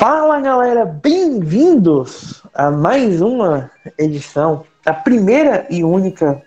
Fala galera, bem-vindos a mais uma edição, a primeira e única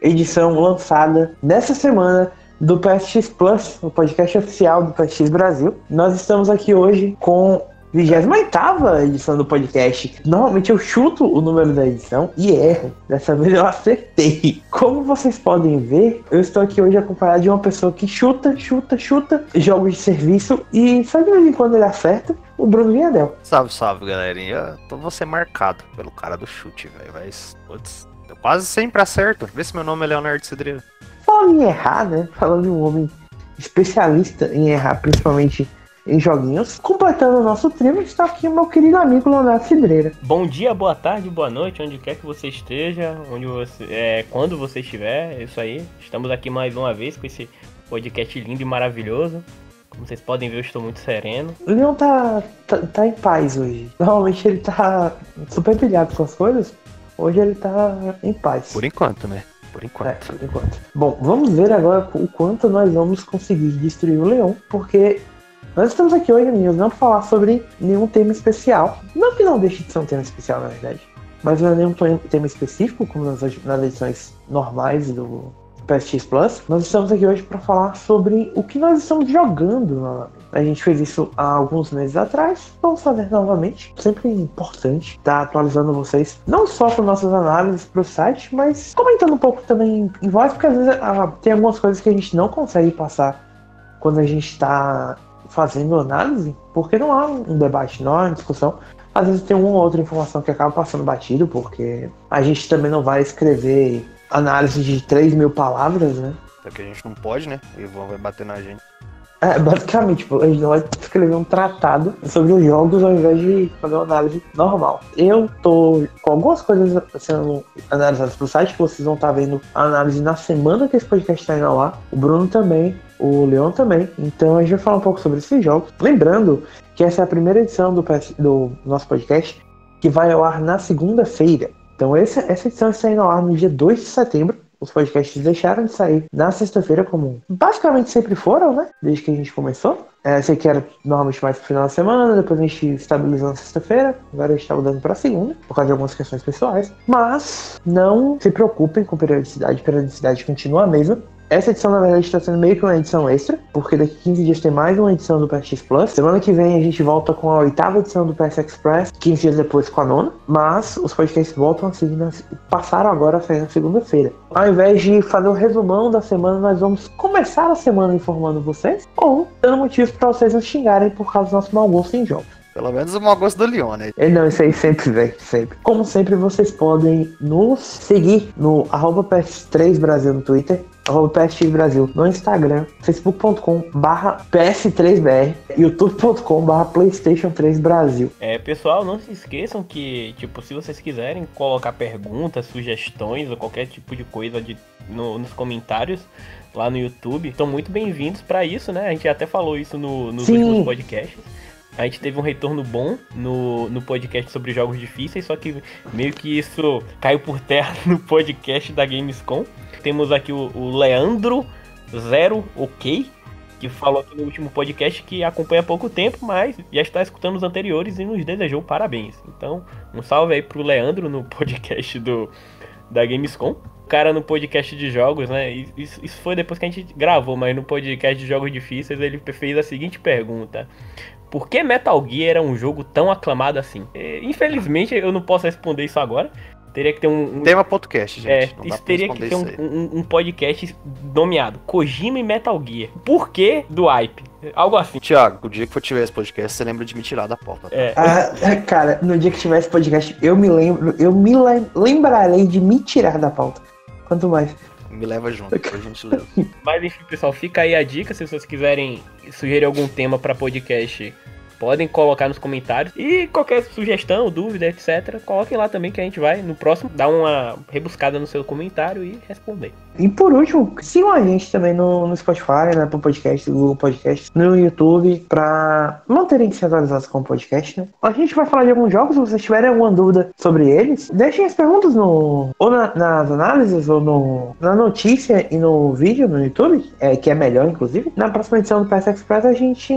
edição lançada nessa semana do PSX Plus, o podcast oficial do PSX Brasil. Nós estamos aqui hoje com 28 edição do podcast. Normalmente eu chuto o número da edição e erro. Dessa vez eu acertei. Como vocês podem ver, eu estou aqui hoje acompanhado de uma pessoa que chuta, chuta, chuta jogos de serviço e só de vez em quando ele acerta. O Bruno Viadel. Salve, salve, galerinha. Tô vou ser marcado pelo cara do chute, velho. Mas, putz, eu quase sempre acerto. Vê se meu nome é Leonardo Cidreira. Falando em errar, né? Falando de um homem especialista em errar, principalmente em joguinhos. Completando o nosso trio, está aqui o meu querido amigo Leonardo Cidreira. Bom dia, boa tarde, boa noite, onde quer que você esteja, onde você, é, quando você estiver, é isso aí. Estamos aqui mais uma vez com esse podcast lindo e maravilhoso. Como vocês podem ver, eu estou muito sereno. O Leon tá, tá, tá em paz hoje. Normalmente ele tá super pilhado com as coisas. Hoje ele tá em paz. Por enquanto, né? Por enquanto. É, por enquanto. Bom, vamos ver agora o quanto nós vamos conseguir destruir o leão, porque nós estamos aqui hoje, amigos, não para falar sobre nenhum tema especial. Não que não deixe de ser um tema especial, na verdade. Mas não é nenhum tema específico, como nas, nas edições normais do, PSX Plus, nós estamos aqui hoje para falar sobre o que nós estamos jogando. A gente fez isso há alguns meses atrás, vamos fazer novamente. Sempre importante estar tá atualizando vocês, não só com nossas análises para o site, mas comentando um pouco também em voz, porque às vezes ah, tem algumas coisas que a gente não consegue passar quando a gente está fazendo análise, porque não há um debate, não há uma discussão. Às vezes tem uma ou outra informação que acaba passando batido, porque a gente também não vai escrever análise de 3 mil palavras, né? Porque a gente não pode, né? O Ivan vai bater na gente. É, basicamente, tipo, a gente vai escrever um tratado sobre os jogos ao invés de fazer uma análise normal. Eu tô com algumas coisas sendo analisadas pro site, que vocês vão estar tá vendo a análise na semana que esse podcast está indo ao ar. O Bruno também, o Leon também. Então a gente vai falar um pouco sobre esses jogos. Lembrando que essa é a primeira edição do, do nosso podcast que vai ao ar na segunda-feira. Então essa, essa edição está indo ao ar no dia 2 de setembro. Os podcasts deixaram de sair na sexta-feira, como basicamente sempre foram, né? Desde que a gente começou. É, sei que era normalmente mais pro final da semana, depois a gente estabilizou na sexta-feira, agora a gente tá mudando pra segunda, por causa de algumas questões pessoais. Mas não se preocupem com periodicidade, periodicidade continua a mesma. Essa edição, na verdade, está sendo meio que uma edição extra, porque daqui 15 dias tem mais uma edição do PSX Plus. Semana que vem a gente volta com a oitava edição do PS Express, 15 dias depois com a nona. Mas os podcasts voltam a seguir, na... passaram agora a sair na segunda-feira. Ao invés de fazer um resumão da semana, nós vamos começar a semana informando vocês, ou dando motivos para vocês nos xingarem por causa do nosso mau gosto em jogos. Pelo menos o mau gosto do Leon, né? É, não, isso aí sempre vem, sempre. Como sempre, vocês podem nos seguir no arroba PS3 Brasil no Twitter, arroba PSX Brasil no Instagram, facebook.com barra PS3BR, youtube.com barra Playstation 3 Brasil. É, pessoal, não se esqueçam que, tipo, se vocês quiserem colocar perguntas, sugestões ou qualquer tipo de coisa de, no, nos comentários lá no YouTube, estão muito bem-vindos para isso, né? A gente até falou isso no, nos Sim. últimos podcasts. A gente teve um retorno bom no, no podcast sobre jogos difíceis, só que meio que isso caiu por terra no podcast da Gamescom. Temos aqui o, o Leandro Zero OK, que falou aqui no último podcast que acompanha há pouco tempo, mas já está escutando os anteriores e nos desejou parabéns. Então, um salve aí pro Leandro no podcast do da Gamescom. Cara no podcast de jogos, né? Isso, isso foi depois que a gente gravou, mas no podcast de jogos difíceis ele fez a seguinte pergunta: por que Metal Gear era um jogo tão aclamado assim? É, infelizmente eu não posso responder isso agora. Teria que ter um. um Tema podcast, gente. É, isso teria que ter um, um, um, podcast nomeado Kojima e Metal Gear. Por que do hype? Algo assim. Tiago, o dia que for tiver esse podcast, você lembra de me tirar da porta. Tá? É. Ah, é, cara, no dia que tiver esse podcast, eu me lembro, eu me lembrarei de me tirar da pauta. Quanto mais. Me leva junto, por gentileza. Mas enfim, pessoal, fica aí a dica se vocês quiserem sugerir algum tema para podcast podem colocar nos comentários. E qualquer sugestão, dúvida, etc., coloquem lá também que a gente vai no próximo dar uma rebuscada no seu comentário e responder. E por último, sigam a gente também no, no Spotify, né, pro podcast, Google Podcast, no YouTube, para manterem-se atualizados com o podcast. Né? A gente vai falar de alguns jogos, se vocês tiverem alguma dúvida sobre eles, deixem as perguntas no, ou na, nas análises, ou no, na notícia e no vídeo no YouTube, é, que é melhor, inclusive. Na próxima edição do PS Express a gente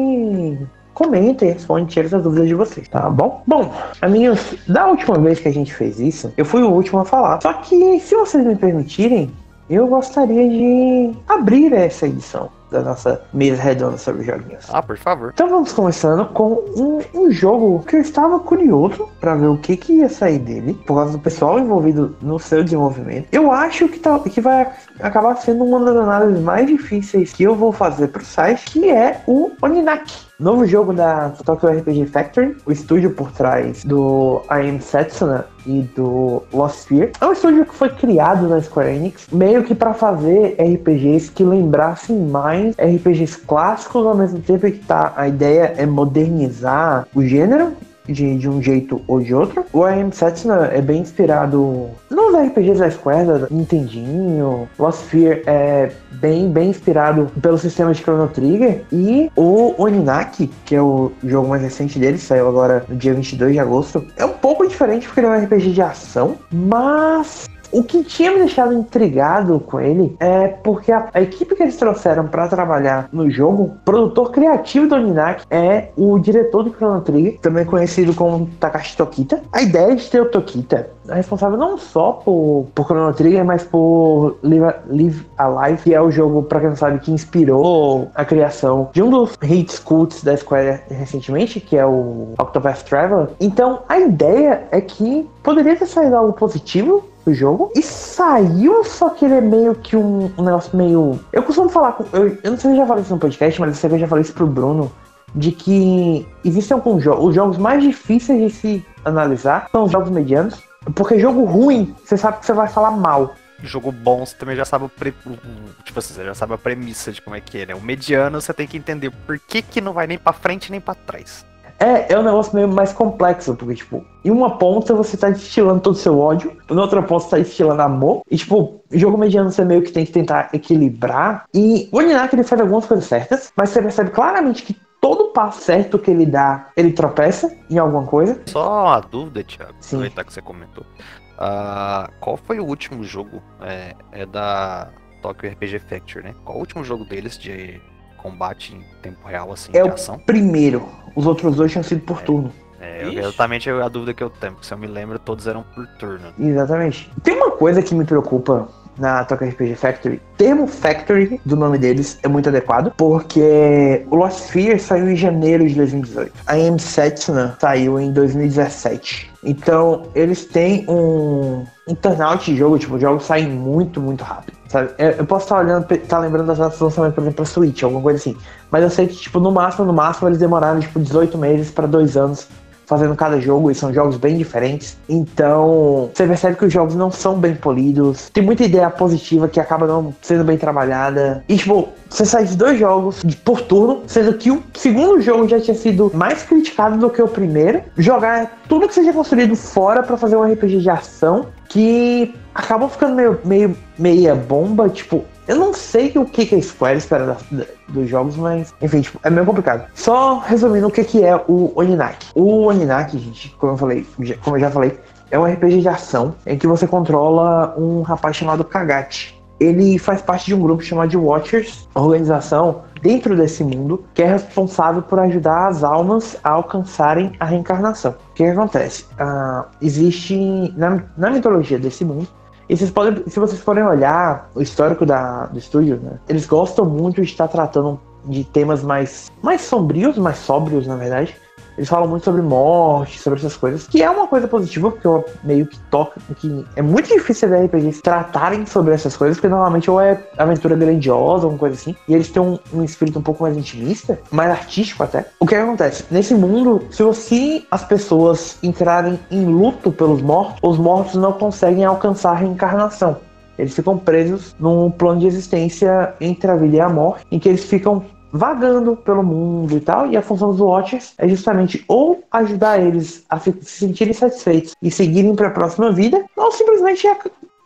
comentem, respondem, tirem as dúvidas de vocês, tá bom? Bom, amigos, da última vez que a gente fez isso, eu fui o último a falar. Só que, se vocês me permitirem, eu gostaria de abrir essa edição da nossa mesa redonda sobre joguinhos. Ah, por favor. Então vamos começando com um, um jogo que eu estava curioso para ver o que, que ia sair dele, por causa do pessoal envolvido no seu desenvolvimento. Eu acho que, tá, que vai acabar sendo uma das análises mais difíceis que eu vou fazer pro site, que é o Oninaki. Novo jogo da Tokyo RPG Factory, o estúdio por trás do I Am Setsuna e do Lost Sphere. É um estúdio que foi criado na Square Enix, meio que para fazer RPGs que lembrassem mais RPGs clássicos, ao mesmo tempo que tá, a ideia é modernizar o gênero de, de um jeito ou de outro. O I Am Setsuna é bem inspirado nos RPGs da Square, Nintendinho. Lost Sphere é bem, bem inspirado pelo sistema de Chrono Trigger. E o Oninaki, que é o jogo mais recente dele, saiu agora no dia 22 de agosto, é um pouco diferente porque ele é um RPG de ação, mas o que tinha me deixado intrigado com ele é porque a, a equipe que eles trouxeram para trabalhar no jogo, produtor criativo do Ninak é o diretor do Chrono Trigger, também conhecido como Takashi Tokita. A ideia de ter o Tokita é responsável não só por, por Chrono Trigger, mas por Live, Live Alive, que é o jogo, para quem não sabe, que inspirou a criação de um dos hits cults da Square recentemente, que é o Octopath Traveler. Então, a ideia é que poderia ter saído algo positivo do jogo. E saiu, só que ele é meio que um, um negócio meio. Eu costumo falar com. Eu, eu não sei se eu já falei isso no podcast, mas eu já falei isso pro Bruno. De que existem alguns jogos. Os jogos mais difíceis de se analisar são os jogos medianos. Porque jogo ruim, você sabe que você vai falar mal. Jogo bom, você também já sabe o pre... tipo assim, você já sabe a premissa de como é que é, né? O mediano você tem que entender por que, que não vai nem para frente nem para trás. É, é um negócio meio mais complexo, porque, tipo, em uma ponta você tá destilando todo o seu ódio, na outra ponta você tá destilando amor, e, tipo, jogo mediano você meio que tem que tentar equilibrar. E o Ninak ele faz algumas coisas certas, mas você percebe claramente que todo passo certo que ele dá, ele tropeça em alguma coisa. Só uma dúvida, Thiago, Sim. aproveitar que você comentou. Uh, qual foi o último jogo? É, é da Tokyo RPG Factory, né? Qual o último jogo deles de combate em tempo real, assim, é de ação? o primeiro. Os outros dois tinham sido por é. turno. É, exatamente a dúvida que eu tenho, porque se eu me lembro, todos eram por turno. Exatamente. Tem uma coisa que me preocupa na Tokyo RPG Factory. O termo Factory do nome deles é muito adequado, porque o Lost Sphere saiu em janeiro de 2018. A M Setsuna saiu em 2017. Então, eles têm um, um turnout de jogo, tipo, os jogos saem muito, muito rápido. Sabe? Eu posso estar olhando, tá lembrando das datas de lançamento, por exemplo, pra Switch, alguma coisa assim. Mas eu sei que, tipo, no máximo, no máximo, eles demoraram, tipo, 18 meses para dois anos fazendo cada jogo e são jogos bem diferentes. Então, você percebe que os jogos não são bem polidos. Tem muita ideia positiva que acaba não sendo bem trabalhada. E, tipo, você sai de dois jogos por turno, sendo que o segundo jogo já tinha sido mais criticado do que o primeiro. Jogar tudo que seja construído fora para fazer um RPG de ação que acabou ficando meio, meio meia bomba, tipo, eu não sei o que, a Square espera da, da, dos jogos, mas enfim, tipo, é meio complicado. Só resumindo o que, que é o Oninaki. O Oninaki, gente, como eu falei, já, como eu já falei, é um RPG de ação em que você controla um rapaz chamado Kagati. Ele faz parte de um grupo chamado de Watchers, organização dentro desse mundo que é responsável por ajudar as almas a alcançarem a reencarnação. O que, que acontece? Uh, existe na, na mitologia desse mundo e vocês podem, se vocês forem olhar o histórico da, do estúdio, né, eles gostam muito de estar tratando de temas mais, mais sombrios, mais sóbrios, na verdade, eles falam muito sobre morte, sobre essas coisas, que é uma coisa positiva, porque eu meio que toca, que é muito difícil ver RPGs tratarem sobre essas coisas, porque normalmente ou é aventura grandiosa, alguma coisa assim, e eles têm um, um espírito um pouco mais intimista, mais artístico até. O que acontece? Nesse mundo, se você as pessoas entrarem em luto pelos mortos, os mortos não conseguem alcançar a reencarnação. Eles ficam presos num plano de existência entre a vida e a morte, em que eles ficam vagando pelo mundo e tal, e a função dos Watchers é justamente ou ajudar eles a se sentirem satisfeitos e seguirem para a próxima vida, ou simplesmente é,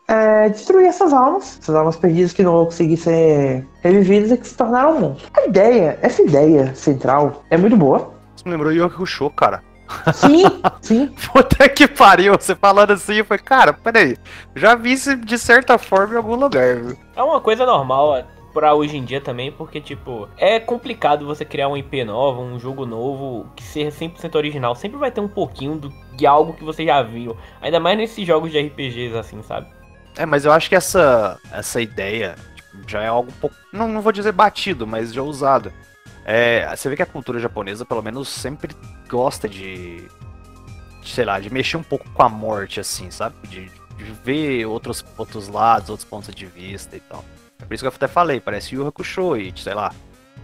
é, destruir essas almas, essas almas perdidas que não vão conseguir ser revividas e que se tornaram monstros. A ideia, essa ideia central é muito boa. Você me lembrou Yu Show, cara. Sim, sim. Puta que pariu, você falando assim, eu falei, cara, peraí, já vi isso de certa forma em algum lugar, viu? É uma coisa normal, pra hoje em dia também, porque, tipo, é complicado você criar um IP nova, um jogo novo, que seja 100% original. Sempre vai ter um pouquinho do, de algo que você já viu. Ainda mais nesses jogos de RPGs, assim, sabe? É, mas eu acho que essa, essa ideia tipo, já é algo um pouco. Não, não vou dizer batido, mas já usado. É, você vê que a cultura japonesa, pelo menos, sempre gosta de. de sei lá, de mexer um pouco com a morte, assim, sabe? De, de ver outros, outros lados, outros pontos de vista e tal. É por isso que eu até falei, parece Yu Hakusho e, sei lá,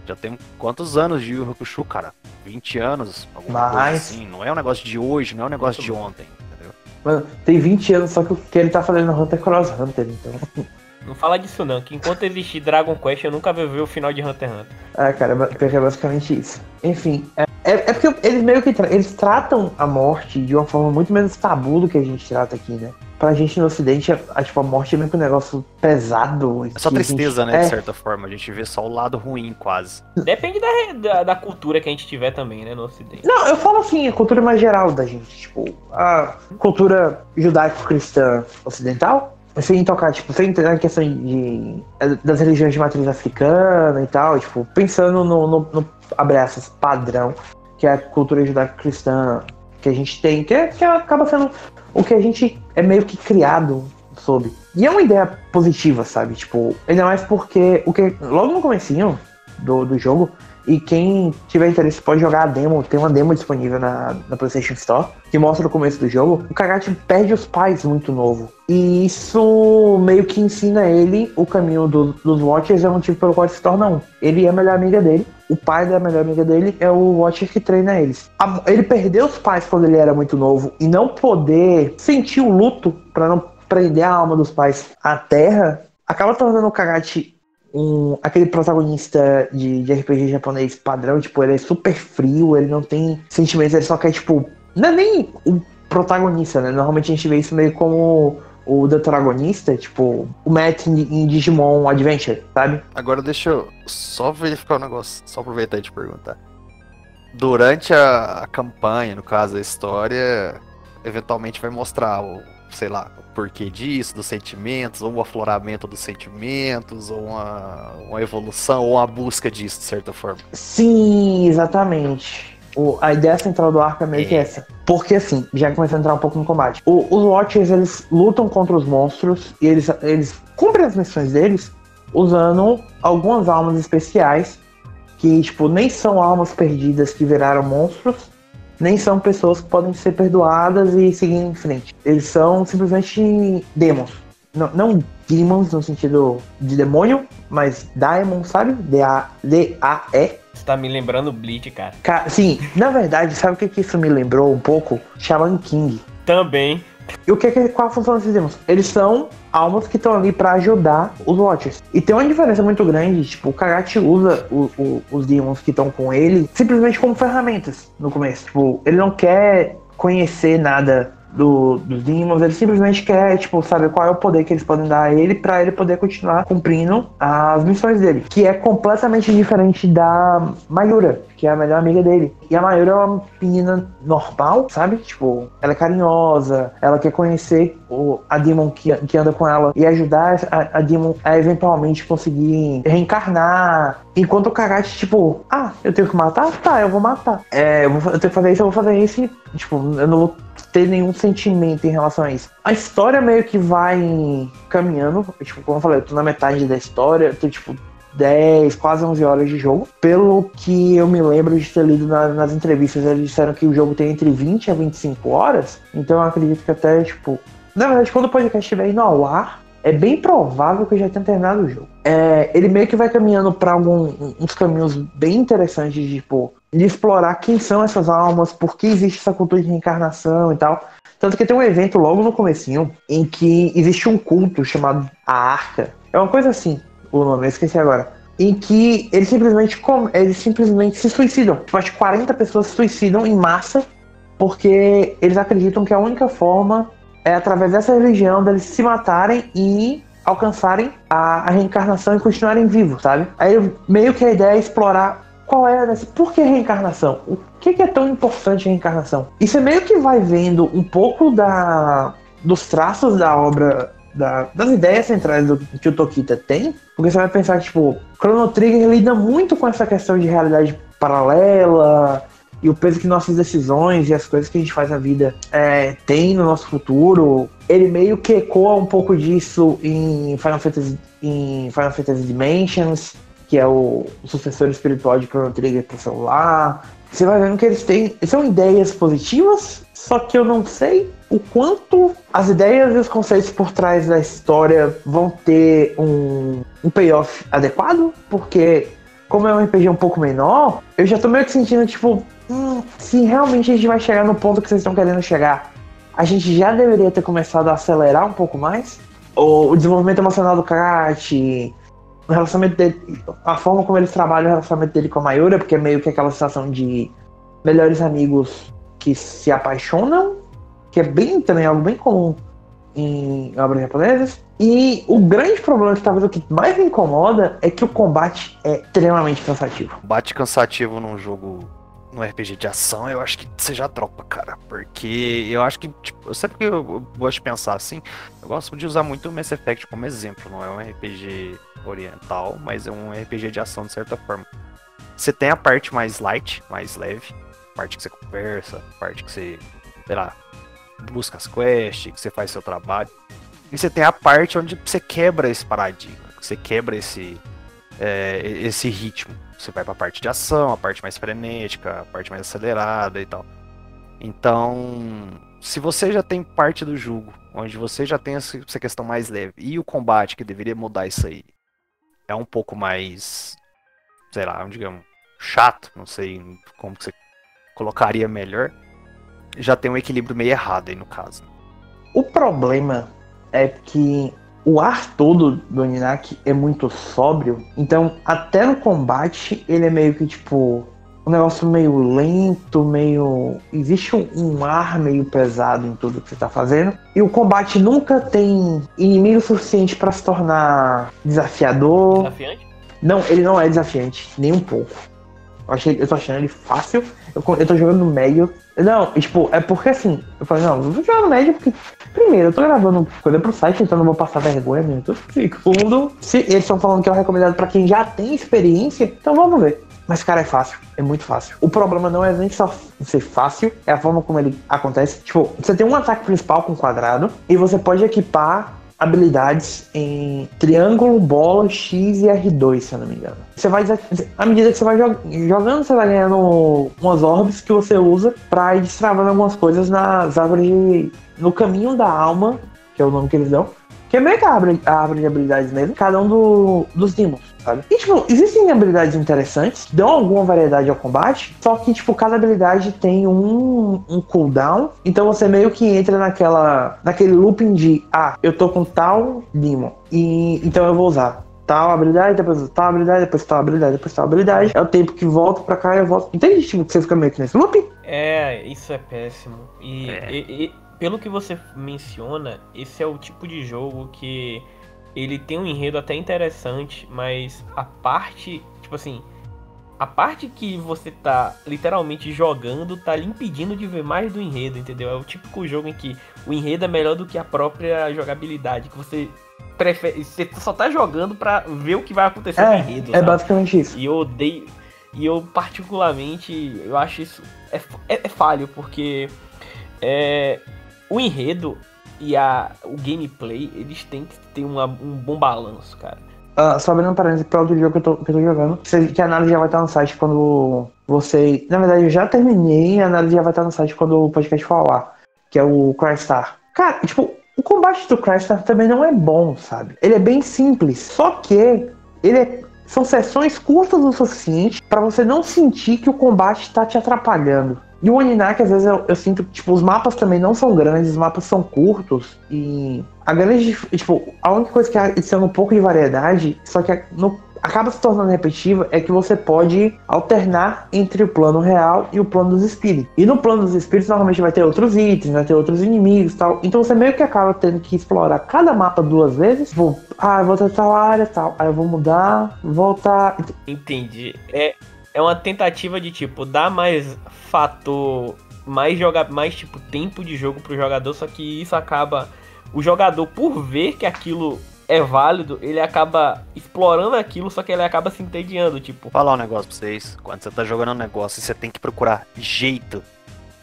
já tem quantos anos de Yu Hakusho, cara? 20 anos, alguma Mas... coisa assim. Não é um negócio de hoje, não é um negócio de ontem, entendeu? Mano, tem 20 anos, só que o que ele tá fazendo no Hunter Cross Hunter, então. Não fala disso não, que enquanto existir Dragon Quest eu nunca vou ver o final de Hunter x Hunter. Ah, cara, é basicamente isso. Enfim, é, é, é porque eles meio que tra eles tratam a morte de uma forma muito menos tabu do que a gente trata aqui, né? Pra gente no ocidente, a, a tipo, a morte é meio que um negócio pesado. É só tristeza, gente, né, de é. certa forma. A gente vê só o lado ruim, quase. Depende da, da, da, cultura que a gente tiver também, né, no ocidente. Não, eu falo assim, a cultura mais geral da gente. Tipo, a cultura judaico-cristã ocidental, sem tocar, tipo, sem entrar na questão de, das religiões de matriz africana e tal, tipo, pensando no, no, no abraços padrão, que é a cultura judaico-cristã que a gente tem, que, é, que acaba sendo o que a gente é meio que criado sobre. E é uma ideia positiva, sabe? Tipo, ainda mais porque o que logo no comecinho do, do jogo, e quem tiver interesse pode jogar a demo, tem uma demo disponível na, na PlayStation Store, que mostra o começo do jogo. O Kagati perde os pais muito novo. E isso meio que ensina ele o caminho do, dos Watchers, é um motivo pelo qual ele se torna um. Ele é a melhor amiga dele, o pai da melhor amiga dele é o Watcher que treina eles. Ele perdeu os pais quando ele era muito novo e não poder sentir o luto para não prender a alma dos pais à terra acaba tornando o Kagati um, aquele protagonista de, de RPG japonês padrão, tipo, ele é super frio, ele não tem sentimentos, ele só quer, tipo. Não é nem o protagonista, né? Normalmente a gente vê isso meio como o detragonista, tipo, o Matt em Digimon Adventure, sabe? Agora deixa eu só verificar o um negócio, só aproveitar e te perguntar. Durante a, a campanha, no caso, a história, eventualmente vai mostrar o, sei lá, porquê disso, dos sentimentos, ou o afloramento dos sentimentos, ou uma, uma evolução, ou uma busca disso, de certa forma. Sim, exatamente. O, a ideia central do arco é meio é. que essa. Porque assim, já começa a entrar um pouco no combate. O, os Watchers, eles lutam contra os monstros e eles, eles cumprem as missões deles usando algumas almas especiais que, tipo, nem são almas perdidas que viraram monstros, nem são pessoas que podem ser perdoadas e seguir em frente. Eles são simplesmente demons. Não, não demons no sentido de demônio, mas daemon, sabe? D-A-D-A-E. Você tá me lembrando Bleach, cara. sim, na verdade, sabe o que, que isso me lembrou um pouco? Shaman King. Também. E o que, que qual a função desses demons? Eles são almas que estão ali para ajudar os Watchers. E tem uma diferença muito grande, tipo, o Kagati usa o, o, os demons que estão com ele simplesmente como ferramentas no começo. Tipo, ele não quer conhecer nada do, dos Demons, ele simplesmente quer, tipo, saber qual é o poder que eles podem dar a ele para ele poder continuar cumprindo as missões dele. Que é completamente diferente da Mayura, que é a melhor amiga dele. E a Mayura é uma menina normal, sabe? Tipo, ela é carinhosa, ela quer conhecer o, a Demon que, que anda com ela e ajudar a, a Demon a eventualmente conseguir reencarnar. Enquanto o Kagati, tipo, ah, eu tenho que matar? Tá, eu vou matar. É, eu, vou, eu tenho que fazer isso, eu vou fazer isso. E, tipo, eu não vou ter nenhum sentimento em relação a isso. A história meio que vai caminhando, tipo, como eu falei, eu tô na metade da história, eu tô, tipo, 10, quase 11 horas de jogo. Pelo que eu me lembro de ter lido na, nas entrevistas, eles disseram que o jogo tem entre 20 a 25 horas. Então eu acredito que até, tipo. Na verdade, quando o podcast estiver indo ao ar, é bem provável que eu já tenha terminado o jogo. É, ele meio que vai caminhando para alguns caminhos bem interessantes, de, tipo, de explorar quem são essas almas, por que existe essa cultura de reencarnação e tal. Tanto que tem um evento logo no comecinho em que existe um culto chamado a Arca. É uma coisa assim o nome, eu esqueci agora. Em que eles simplesmente, eles simplesmente se suicidam. Tipo, acho que 40 pessoas se suicidam em massa porque eles acreditam que a única forma é através dessa religião deles se matarem e alcançarem a, a reencarnação e continuarem vivos, sabe? Aí meio que a ideia é explorar qual é essa, por que reencarnação? O que, que é tão importante a reencarnação? E você meio que vai vendo um pouco da, dos traços da obra da, das ideias centrais do, que o Tokita tem, porque você vai pensar que, tipo, Chrono Trigger lida muito com essa questão de realidade paralela e o peso que nossas decisões e as coisas que a gente faz na vida é, tem no nosso futuro. Ele meio que ecoa um pouco disso em Final Fantasy, em Final Fantasy Dimensions, que é o, o sucessor espiritual de Chrono Trigger para celular. Você vai vendo que eles têm. São ideias positivas, só que eu não sei o quanto as ideias e os conceitos por trás da história vão ter um, um payoff adequado, porque como é um RPG um pouco menor, eu já tô meio que sentindo, tipo, hum, se realmente a gente vai chegar no ponto que vocês estão querendo chegar, a gente já deveria ter começado a acelerar um pouco mais. O, o desenvolvimento emocional do Kart, o relacionamento dele, a forma como eles trabalham o relacionamento dele com a Mayura, porque é meio que aquela situação de melhores amigos que se apaixonam, que é bem também algo bem comum em obras japonesas. E o grande problema, que talvez o que mais me incomoda, é que o combate é extremamente cansativo. Combate cansativo num jogo no RPG de ação, eu acho que você já dropa, cara. Porque eu acho que, tipo, sempre que eu gosto de pensar assim, eu gosto de usar muito o Mass Effect como exemplo. Não é um RPG oriental, mas é um RPG de ação de certa forma. Você tem a parte mais light, mais leve, parte que você conversa, parte que você, sei lá, busca as quests, que você faz seu trabalho. E você tem a parte onde você quebra esse paradigma, você quebra esse, é, esse ritmo. Você vai para a parte de ação, a parte mais frenética, a parte mais acelerada e tal. Então, se você já tem parte do jogo, onde você já tem essa questão mais leve, e o combate que deveria mudar isso aí, é um pouco mais, sei lá, digamos, chato, não sei como que você colocaria melhor, já tem um equilíbrio meio errado aí no caso. O problema é que o ar todo do Ninak é muito sóbrio, então até no combate ele é meio que tipo um negócio meio lento, meio. Existe um, um, ar meio pesado em tudo que você tá fazendo. E o combate nunca tem inimigo suficiente para se tornar desafiador. Desafiante? Não, ele não é desafiante, nem um pouco. Eu, achei, eu tô achando ele fácil. Eu, eu tô jogando no médio. Não, tipo, é porque assim, eu falei, não, vou jogar no médio porque, primeiro, eu tô gravando coisa pro site, então não vou passar vergonha mesmo. Segundo, se eles estão falando que é o recomendado para quem já tem experiência, então vamos ver. Mas, cara, é fácil. É muito fácil. O problema não é nem só ser fácil, é a forma como ele acontece. Tipo, você tem um ataque principal com quadrado e você pode equipar habilidades em triângulo, bola, X e R2, se eu não me engano. Você vai, à medida que você vai jogando, você vai ganhando umas orbes que você usa para ir destravando algumas coisas nas árvores no caminho da alma, que é o nome que eles dão, que é meio que a árvore, a árvore de habilidades mesmo, cada um do, dos demons sabe? E, tipo, existem habilidades interessantes, dão alguma variedade ao combate, só que, tipo, cada habilidade tem um, um cooldown, então você meio que entra naquela, naquele looping de, ah, eu tô com tal demon, e então eu vou usar tal habilidade, depois tal habilidade, depois tal habilidade, depois tal habilidade. É o tempo que volta pra cá e eu volto. Entende? Tipo, que você fica meio que nesse looping? É, isso é péssimo. E, é. e, e, pelo que você menciona, esse é o tipo de jogo que ele tem um enredo até interessante, mas a parte, tipo assim, a parte que você tá literalmente jogando tá lhe impedindo de ver mais do enredo, entendeu? É o típico jogo em que o enredo é melhor do que a própria jogabilidade, que você prefere, você só tá jogando para ver o que vai acontecer é, no enredo. É sabe? basicamente isso. E eu odeio, e eu particularmente, eu acho isso é, é, é falho porque é, o enredo e a, o gameplay, eles têm que ter uma, um bom balanço, cara. Uh, só abrindo um parênteses para outro jogo que eu, tô, que eu tô jogando, que a análise já vai estar no site quando você. Na verdade, eu já terminei a análise já vai estar no site quando o podcast falar, que é o Crystar. Cara, tipo, o combate do Crystar também não é bom, sabe? Ele é bem simples, só que ele é são sessões curtas o suficiente para você não sentir que o combate está te atrapalhando. E o Oninak, às vezes, eu, eu, sinto que, tipo, os mapas também não são grandes, os mapas são curtos. E a grande, tipo, a única coisa que adiciona um pouco de variedade, só que no, acaba se tornando repetitiva, é que você pode alternar entre o plano real e o plano dos espíritos. E no plano dos espíritos, normalmente vai ter outros itens, vai ter outros inimigos tal. Então você meio que acaba tendo que explorar cada mapa duas vezes. Tipo, ah, eu vou ter tal área tal. Aí eu vou mudar, voltar. Entendi. É, é uma tentativa de tipo dar mais fator, mais jogar, mais tipo tempo de jogo pro jogador, só que isso acaba o jogador, por ver que aquilo é válido, ele acaba explorando aquilo, só que ele acaba se entediando, tipo. Falar um negócio pra vocês. Quando você tá jogando um negócio, você tem que procurar jeito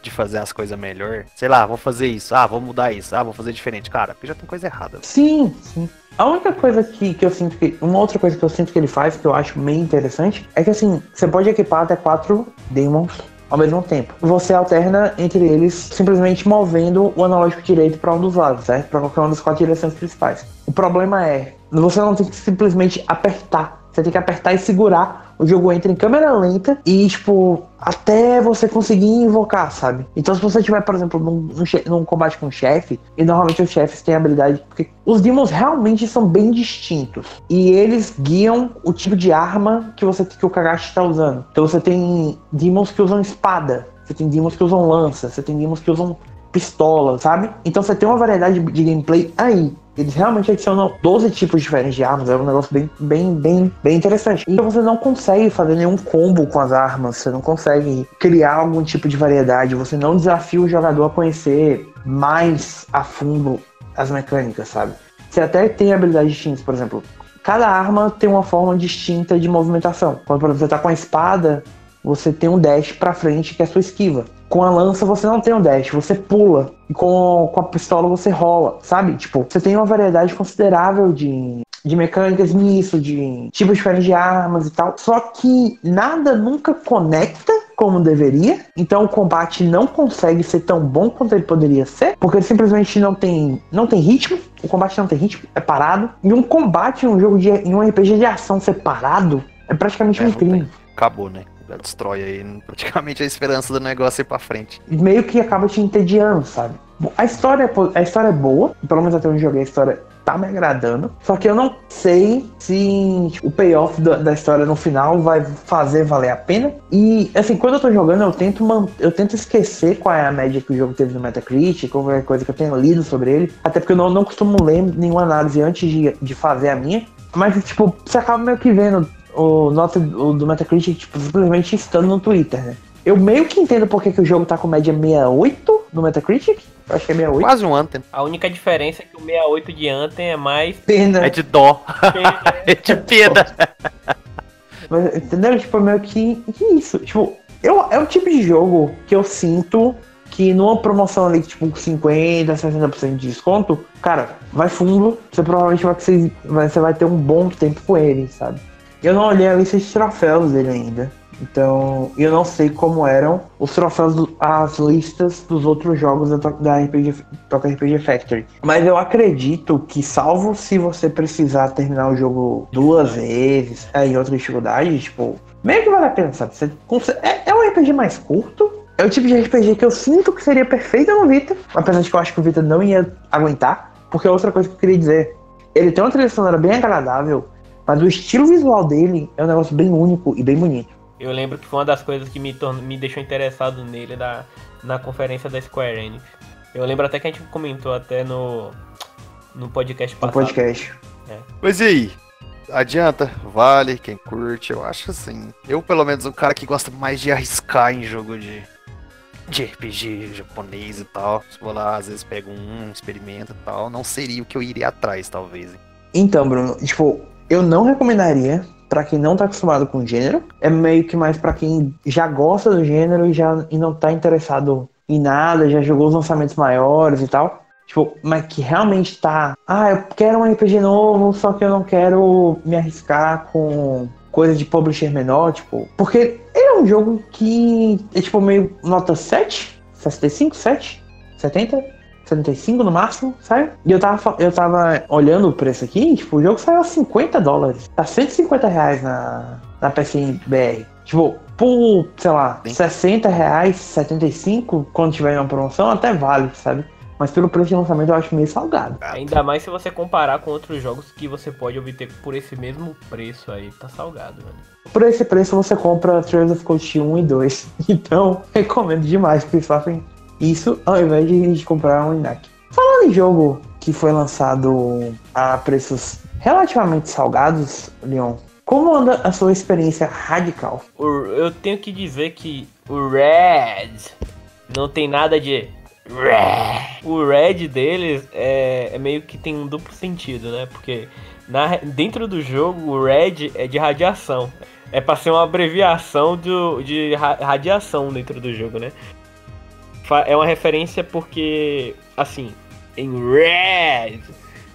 de fazer as coisas melhor. Sei lá, vou fazer isso, ah, vou mudar isso, ah, vou fazer diferente. Cara, porque já tem coisa errada. Sim, sim. A única coisa que, que eu sinto que. Uma outra coisa que eu sinto que ele faz, que eu acho meio interessante, é que assim, você pode equipar até quatro demons ao mesmo tempo. Você alterna entre eles simplesmente movendo o analógico direito para um dos lados, certo? Para qualquer uma das quatro direções principais. O problema é, você não tem que simplesmente apertar. Você tem que apertar e segurar o jogo entra em câmera lenta e, tipo, até você conseguir invocar, sabe? Então, se você tiver, por exemplo, num, num combate com um chefe, e normalmente os chefes têm habilidade. Porque os demons realmente são bem distintos. E eles guiam o tipo de arma que você que o Kagashi está usando. Então, você tem demons que usam espada, você tem demons que usam lança, você tem demons que usam pistola, sabe? Então você tem uma variedade de gameplay aí. Eles realmente adicionam 12 tipos diferentes de armas, é um negócio bem, bem, bem, bem interessante. E você não consegue fazer nenhum combo com as armas, você não consegue criar algum tipo de variedade, você não desafia o jogador a conhecer mais a fundo as mecânicas, sabe? Você até tem habilidades distintas, por exemplo, cada arma tem uma forma distinta de movimentação. Quando por exemplo, você tá com a espada, você tem um dash para frente que é a sua esquiva. Com a lança você não tem um dash, você pula. E com, com a pistola você rola, sabe? Tipo, você tem uma variedade considerável de, de mecânicas nisso, de tipos diferentes de armas e tal. Só que nada nunca conecta como deveria. Então o combate não consegue ser tão bom quanto ele poderia ser, porque ele simplesmente não tem, não tem ritmo. O combate não tem ritmo, é parado. E um combate em um jogo de em um RPG de ação separado é praticamente é, um crime. Acabou, né? Destrói aí praticamente a esperança do negócio ir pra frente. Meio que acaba te entediando, sabe? A história, é a história é boa, pelo menos até onde joguei a história tá me agradando. Só que eu não sei se tipo, o payoff da, da, história no final vai fazer valer a pena. E assim, quando eu tô jogando, eu tento eu tento esquecer qual é a média que o jogo teve no Metacritic, qualquer coisa que eu tenha lido sobre ele. Até porque eu não, não costumo ler nenhuma análise antes de, de fazer a minha. Mas, tipo, você acaba meio que vendo o nota o do Metacritic, tipo, simplesmente estando no Twitter, né? Eu meio que entendo porque que o jogo tá com média 68 no Metacritic. Eu acho que é 68. Quase um Anthem. A única diferença é que o 68 de Anthem é mais. Pena. É de dó. é de pena. Mas, entendeu? Tipo, meio que. Que isso? Tipo, eu, é o tipo de jogo que eu sinto que numa promoção ali, tipo, 50, 60% de desconto, cara, vai fundo, você provavelmente vai, você vai ter um bom tempo com ele, sabe? Eu não olhei a lista de troféus dele ainda. Então, eu não sei como eram os troféus, do, as listas dos outros jogos da, da RPG, Toca RPG Factory. Mas eu acredito que, salvo se você precisar terminar o jogo duas vezes, é, em outra dificuldade, tipo, meio que vale a pena, sabe? Você, é, é um RPG mais curto, é o tipo de RPG que eu sinto que seria perfeito no Vita, apesar de que eu acho que o Vita não ia aguentar. Porque outra coisa que eu queria dizer, ele tem uma trilha sonora bem agradável, mas o estilo visual dele é um negócio bem único e bem bonito. Eu lembro que foi uma das coisas que me, me deixou interessado nele da, na conferência da Square Enix. Eu lembro até que a gente comentou até no, no podcast passado. No podcast. É. Mas e aí? Adianta? Vale? Quem curte? Eu acho assim. Eu, pelo menos, um cara que gosta mais de arriscar em jogo de, de RPG japonês e tal. Se vou lá, às vezes pego um, experimento e tal. Não seria o que eu iria atrás, talvez. Então, Bruno, tipo, eu não recomendaria para quem não tá acostumado com o gênero. É meio que mais para quem já gosta do gênero e já e não tá interessado em nada, já jogou os lançamentos maiores e tal. Tipo, mas que realmente tá. Ah, eu quero um RPG novo, só que eu não quero me arriscar com coisa de publisher menor, tipo. Porque ele é um jogo que é tipo meio nota 7, 65, 7, 70. 75 no máximo, sabe? E eu tava, eu tava olhando o preço aqui, tipo, o jogo saiu a 50 dólares. Tá 150 reais na, na PSN BR. Tipo, por, sei lá, Sim. 60 reais, 75, quando tiver uma promoção, até vale, sabe? Mas pelo preço de lançamento eu acho meio salgado. Ainda mais se você comparar com outros jogos que você pode obter por esse mesmo preço aí. Tá salgado, mano. Por esse preço você compra Trails of Cold 1 e 2. Então, recomendo demais façam isso ao invés de a gente comprar um INAC. Falando em jogo que foi lançado a preços relativamente salgados, Leon, como anda a sua experiência radical? Eu tenho que dizer que o Red não tem nada de Red. o red deles é, é, meio que tem um duplo sentido, né? Porque na, dentro do jogo o red é de radiação. É pra ser uma abreviação do, de radiação dentro do jogo, né? É uma referência porque, assim, em red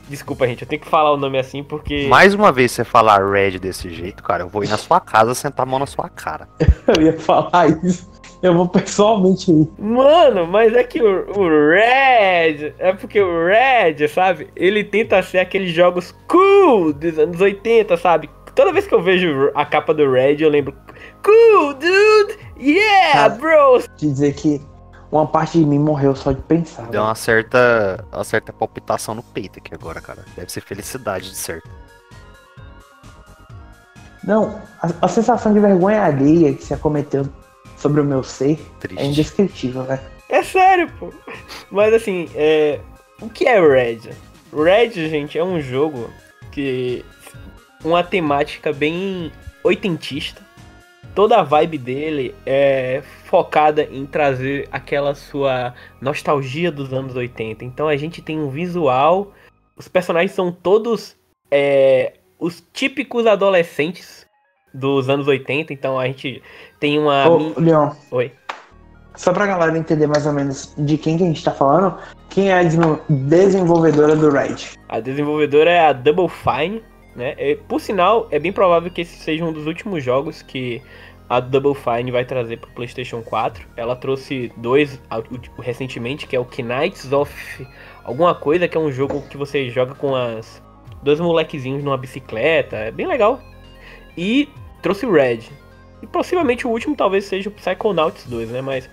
Desculpa, gente, eu tenho que falar o nome assim porque. Mais uma vez você falar Red desse jeito, cara, eu vou ir na sua casa sentar a mão na sua cara. eu ia falar isso. Eu vou pessoalmente ir. Mano, mas é que o, o, Red. É porque o Red, sabe? Ele tenta ser aqueles jogos cool dos anos 80, sabe? Toda vez que eu vejo a capa do Red, eu lembro. Cool, dude! Yeah, bro! De dizer que uma parte de mim morreu só de pensar. Deu uma certa, uma certa palpitação no peito aqui agora, cara. Deve ser felicidade, de certo. Não, a, a sensação de vergonha alheia que se acometeu sobre o meu ser Triste. é indescritível, velho. É sério, pô. Mas assim, é... o que é Red? Red, gente, é um jogo que. Uma temática bem oitentista toda a vibe dele é focada em trazer aquela sua nostalgia dos anos 80. Então a gente tem um visual, os personagens são todos é, os típicos adolescentes dos anos 80. Então a gente tem uma. Ô, Leon. Oi. Só pra galera entender mais ou menos de quem que a gente tá falando, quem é a desenvolvedora do Ride? A desenvolvedora é a Double Fine, né? É, por sinal, é bem provável que esse seja um dos últimos jogos que a Double Fine vai trazer para o PlayStation 4. Ela trouxe dois recentemente, que é o Knights of alguma coisa, que é um jogo que você joga com as dois molequezinhos numa bicicleta, é bem legal. E trouxe o Red. E possivelmente o último talvez seja o Psychonauts 2, né? Mas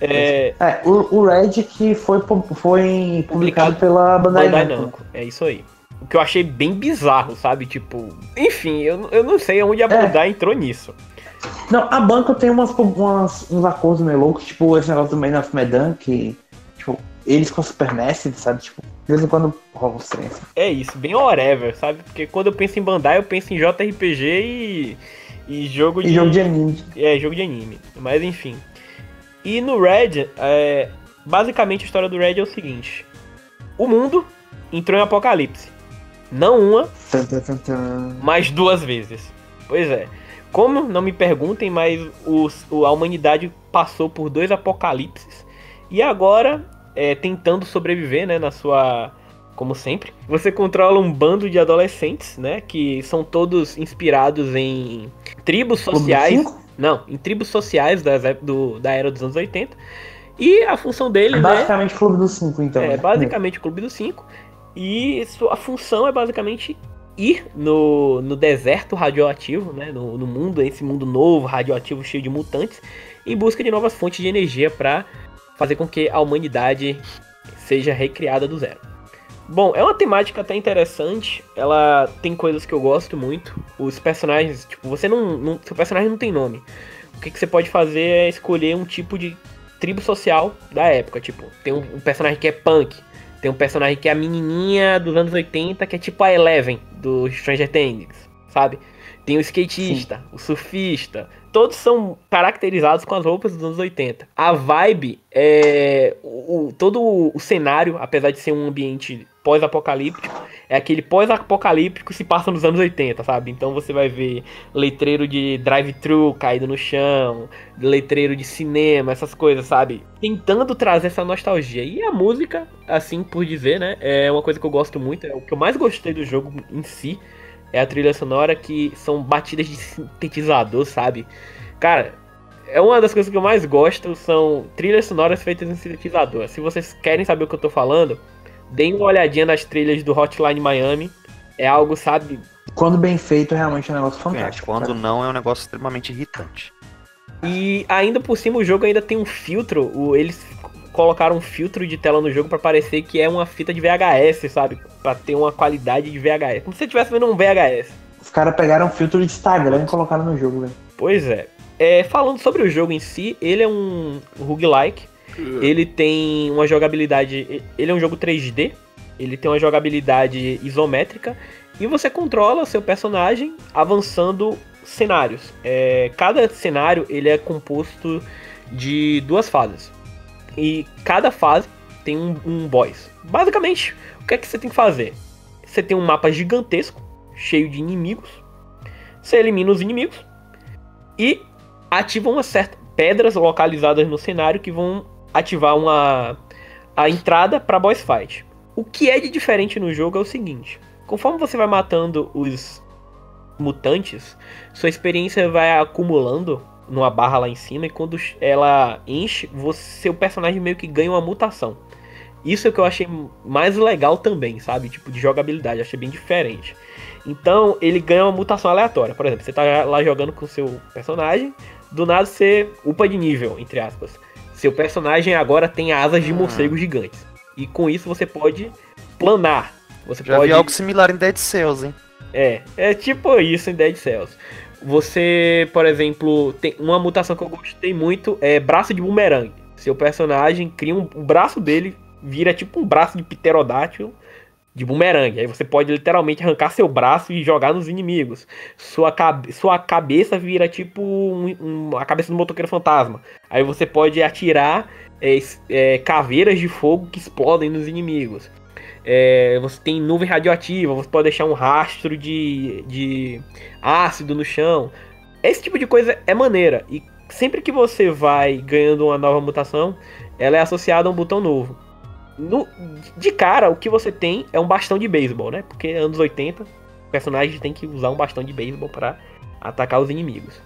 é, é o, o, Red que foi, foi publicado, pela Bandai, Bandai Namco. É isso aí. O que eu achei bem bizarro, sabe? Tipo, enfim, eu, eu não sei onde a é. Bandai entrou nisso. Não, a banca tem umas, umas, uns acordos meio loucos, tipo esse negócio do Man of Medan, que, tipo, eles com a Super NES, sabe? Tipo, de vez em quando rola os trens. É isso, bem whatever, sabe? Porque quando eu penso em Bandai, eu penso em JRPG e, e jogo de. E jogo de anime. É, jogo de anime. Mas enfim. E no Red, é, basicamente a história do Red é o seguinte: o mundo entrou em apocalipse. Não uma, mas duas vezes. Pois é. Como? Não me perguntem, mas os, a humanidade passou por dois apocalipses e agora, é, tentando sobreviver, né, na sua. Como sempre, você controla um bando de adolescentes, né? Que são todos inspirados em tribos sociais. Não, em tribos sociais das, do, da era dos anos 80. E a função dele, é basicamente né? Clube dos Cinco, então. É, né? basicamente Clube dos Cinco. E sua função é basicamente ir no, no deserto radioativo, né, no, no mundo, esse mundo novo, radioativo, cheio de mutantes, em busca de novas fontes de energia para fazer com que a humanidade seja recriada do zero. Bom, é uma temática até interessante. Ela tem coisas que eu gosto muito. Os personagens, tipo, você não, não seu personagem não tem nome. O que, que você pode fazer é escolher um tipo de tribo social da época. Tipo, tem um, um personagem que é punk, tem um personagem que é a menininha dos anos 80, que é tipo a Eleven do Stranger Things, sabe? Tem o skatista, Sim. o surfista. Todos são caracterizados com as roupas dos anos 80. A vibe é. O, todo o cenário, apesar de ser um ambiente pós-apocalíptico, é aquele pós-apocalíptico que se passa nos anos 80, sabe? Então você vai ver letreiro de drive-thru caído no chão, letreiro de cinema, essas coisas, sabe? Tentando trazer essa nostalgia. E a música, assim por dizer, né? É uma coisa que eu gosto muito, é o que eu mais gostei do jogo em si. É a trilha sonora que são batidas de sintetizador, sabe? Cara, é uma das coisas que eu mais gosto são trilhas sonoras feitas em sintetizador. Se vocês querem saber o que eu tô falando, Deem uma olhadinha nas trilhas do Hotline Miami. É algo, sabe? Quando bem feito, realmente é um negócio fantástico. Quando sabe? não, é um negócio extremamente irritante. E ainda por cima, o jogo ainda tem um filtro. O, eles colocaram um filtro de tela no jogo para parecer que é uma fita de VHS, sabe? Para ter uma qualidade de VHS. Como se você estivesse vendo um VHS. Os caras pegaram um filtro de Instagram e colocaram no jogo, velho. Pois é. é. Falando sobre o jogo em si, ele é um roguelike ele tem uma jogabilidade. Ele é um jogo 3D. Ele tem uma jogabilidade isométrica. E você controla seu personagem avançando cenários. É, cada cenário ele é composto de duas fases. E cada fase tem um, um boss. Basicamente, o que é que você tem que fazer? Você tem um mapa gigantesco, cheio de inimigos. Você elimina os inimigos e ativa uma certa pedras localizadas no cenário que vão ativar uma a entrada para boss fight. O que é de diferente no jogo é o seguinte: conforme você vai matando os mutantes, sua experiência vai acumulando numa barra lá em cima e quando ela enche, você, seu personagem meio que ganha uma mutação. Isso é o que eu achei mais legal também, sabe? Tipo, de jogabilidade, achei bem diferente. Então, ele ganha uma mutação aleatória. Por exemplo, você tá lá jogando com o seu personagem, do nada você upa de nível, entre aspas. Seu personagem agora tem asas de hum. morcego gigantes. E com isso você pode planar. Você Já pode... vi algo similar em Dead Cells, hein? É, é tipo isso em Dead Cells. Você, por exemplo, tem uma mutação que eu gostei muito é braço de bumerangue. Seu personagem cria um, o braço dele vira tipo um braço de pterodátil de bumerangue. Aí você pode literalmente arrancar seu braço e jogar nos inimigos. Sua, cabe sua cabeça vira tipo um, um, a cabeça do motoqueiro fantasma. Aí você pode atirar é, é, caveiras de fogo que explodem nos inimigos. É, você tem nuvem radioativa, você pode deixar um rastro de, de ácido no chão. Esse tipo de coisa é maneira. E sempre que você vai ganhando uma nova mutação, ela é associada a um botão novo. No, de cara, o que você tem é um bastão de beisebol, né? Porque anos 80, o personagem tem que usar um bastão de beisebol para atacar os inimigos.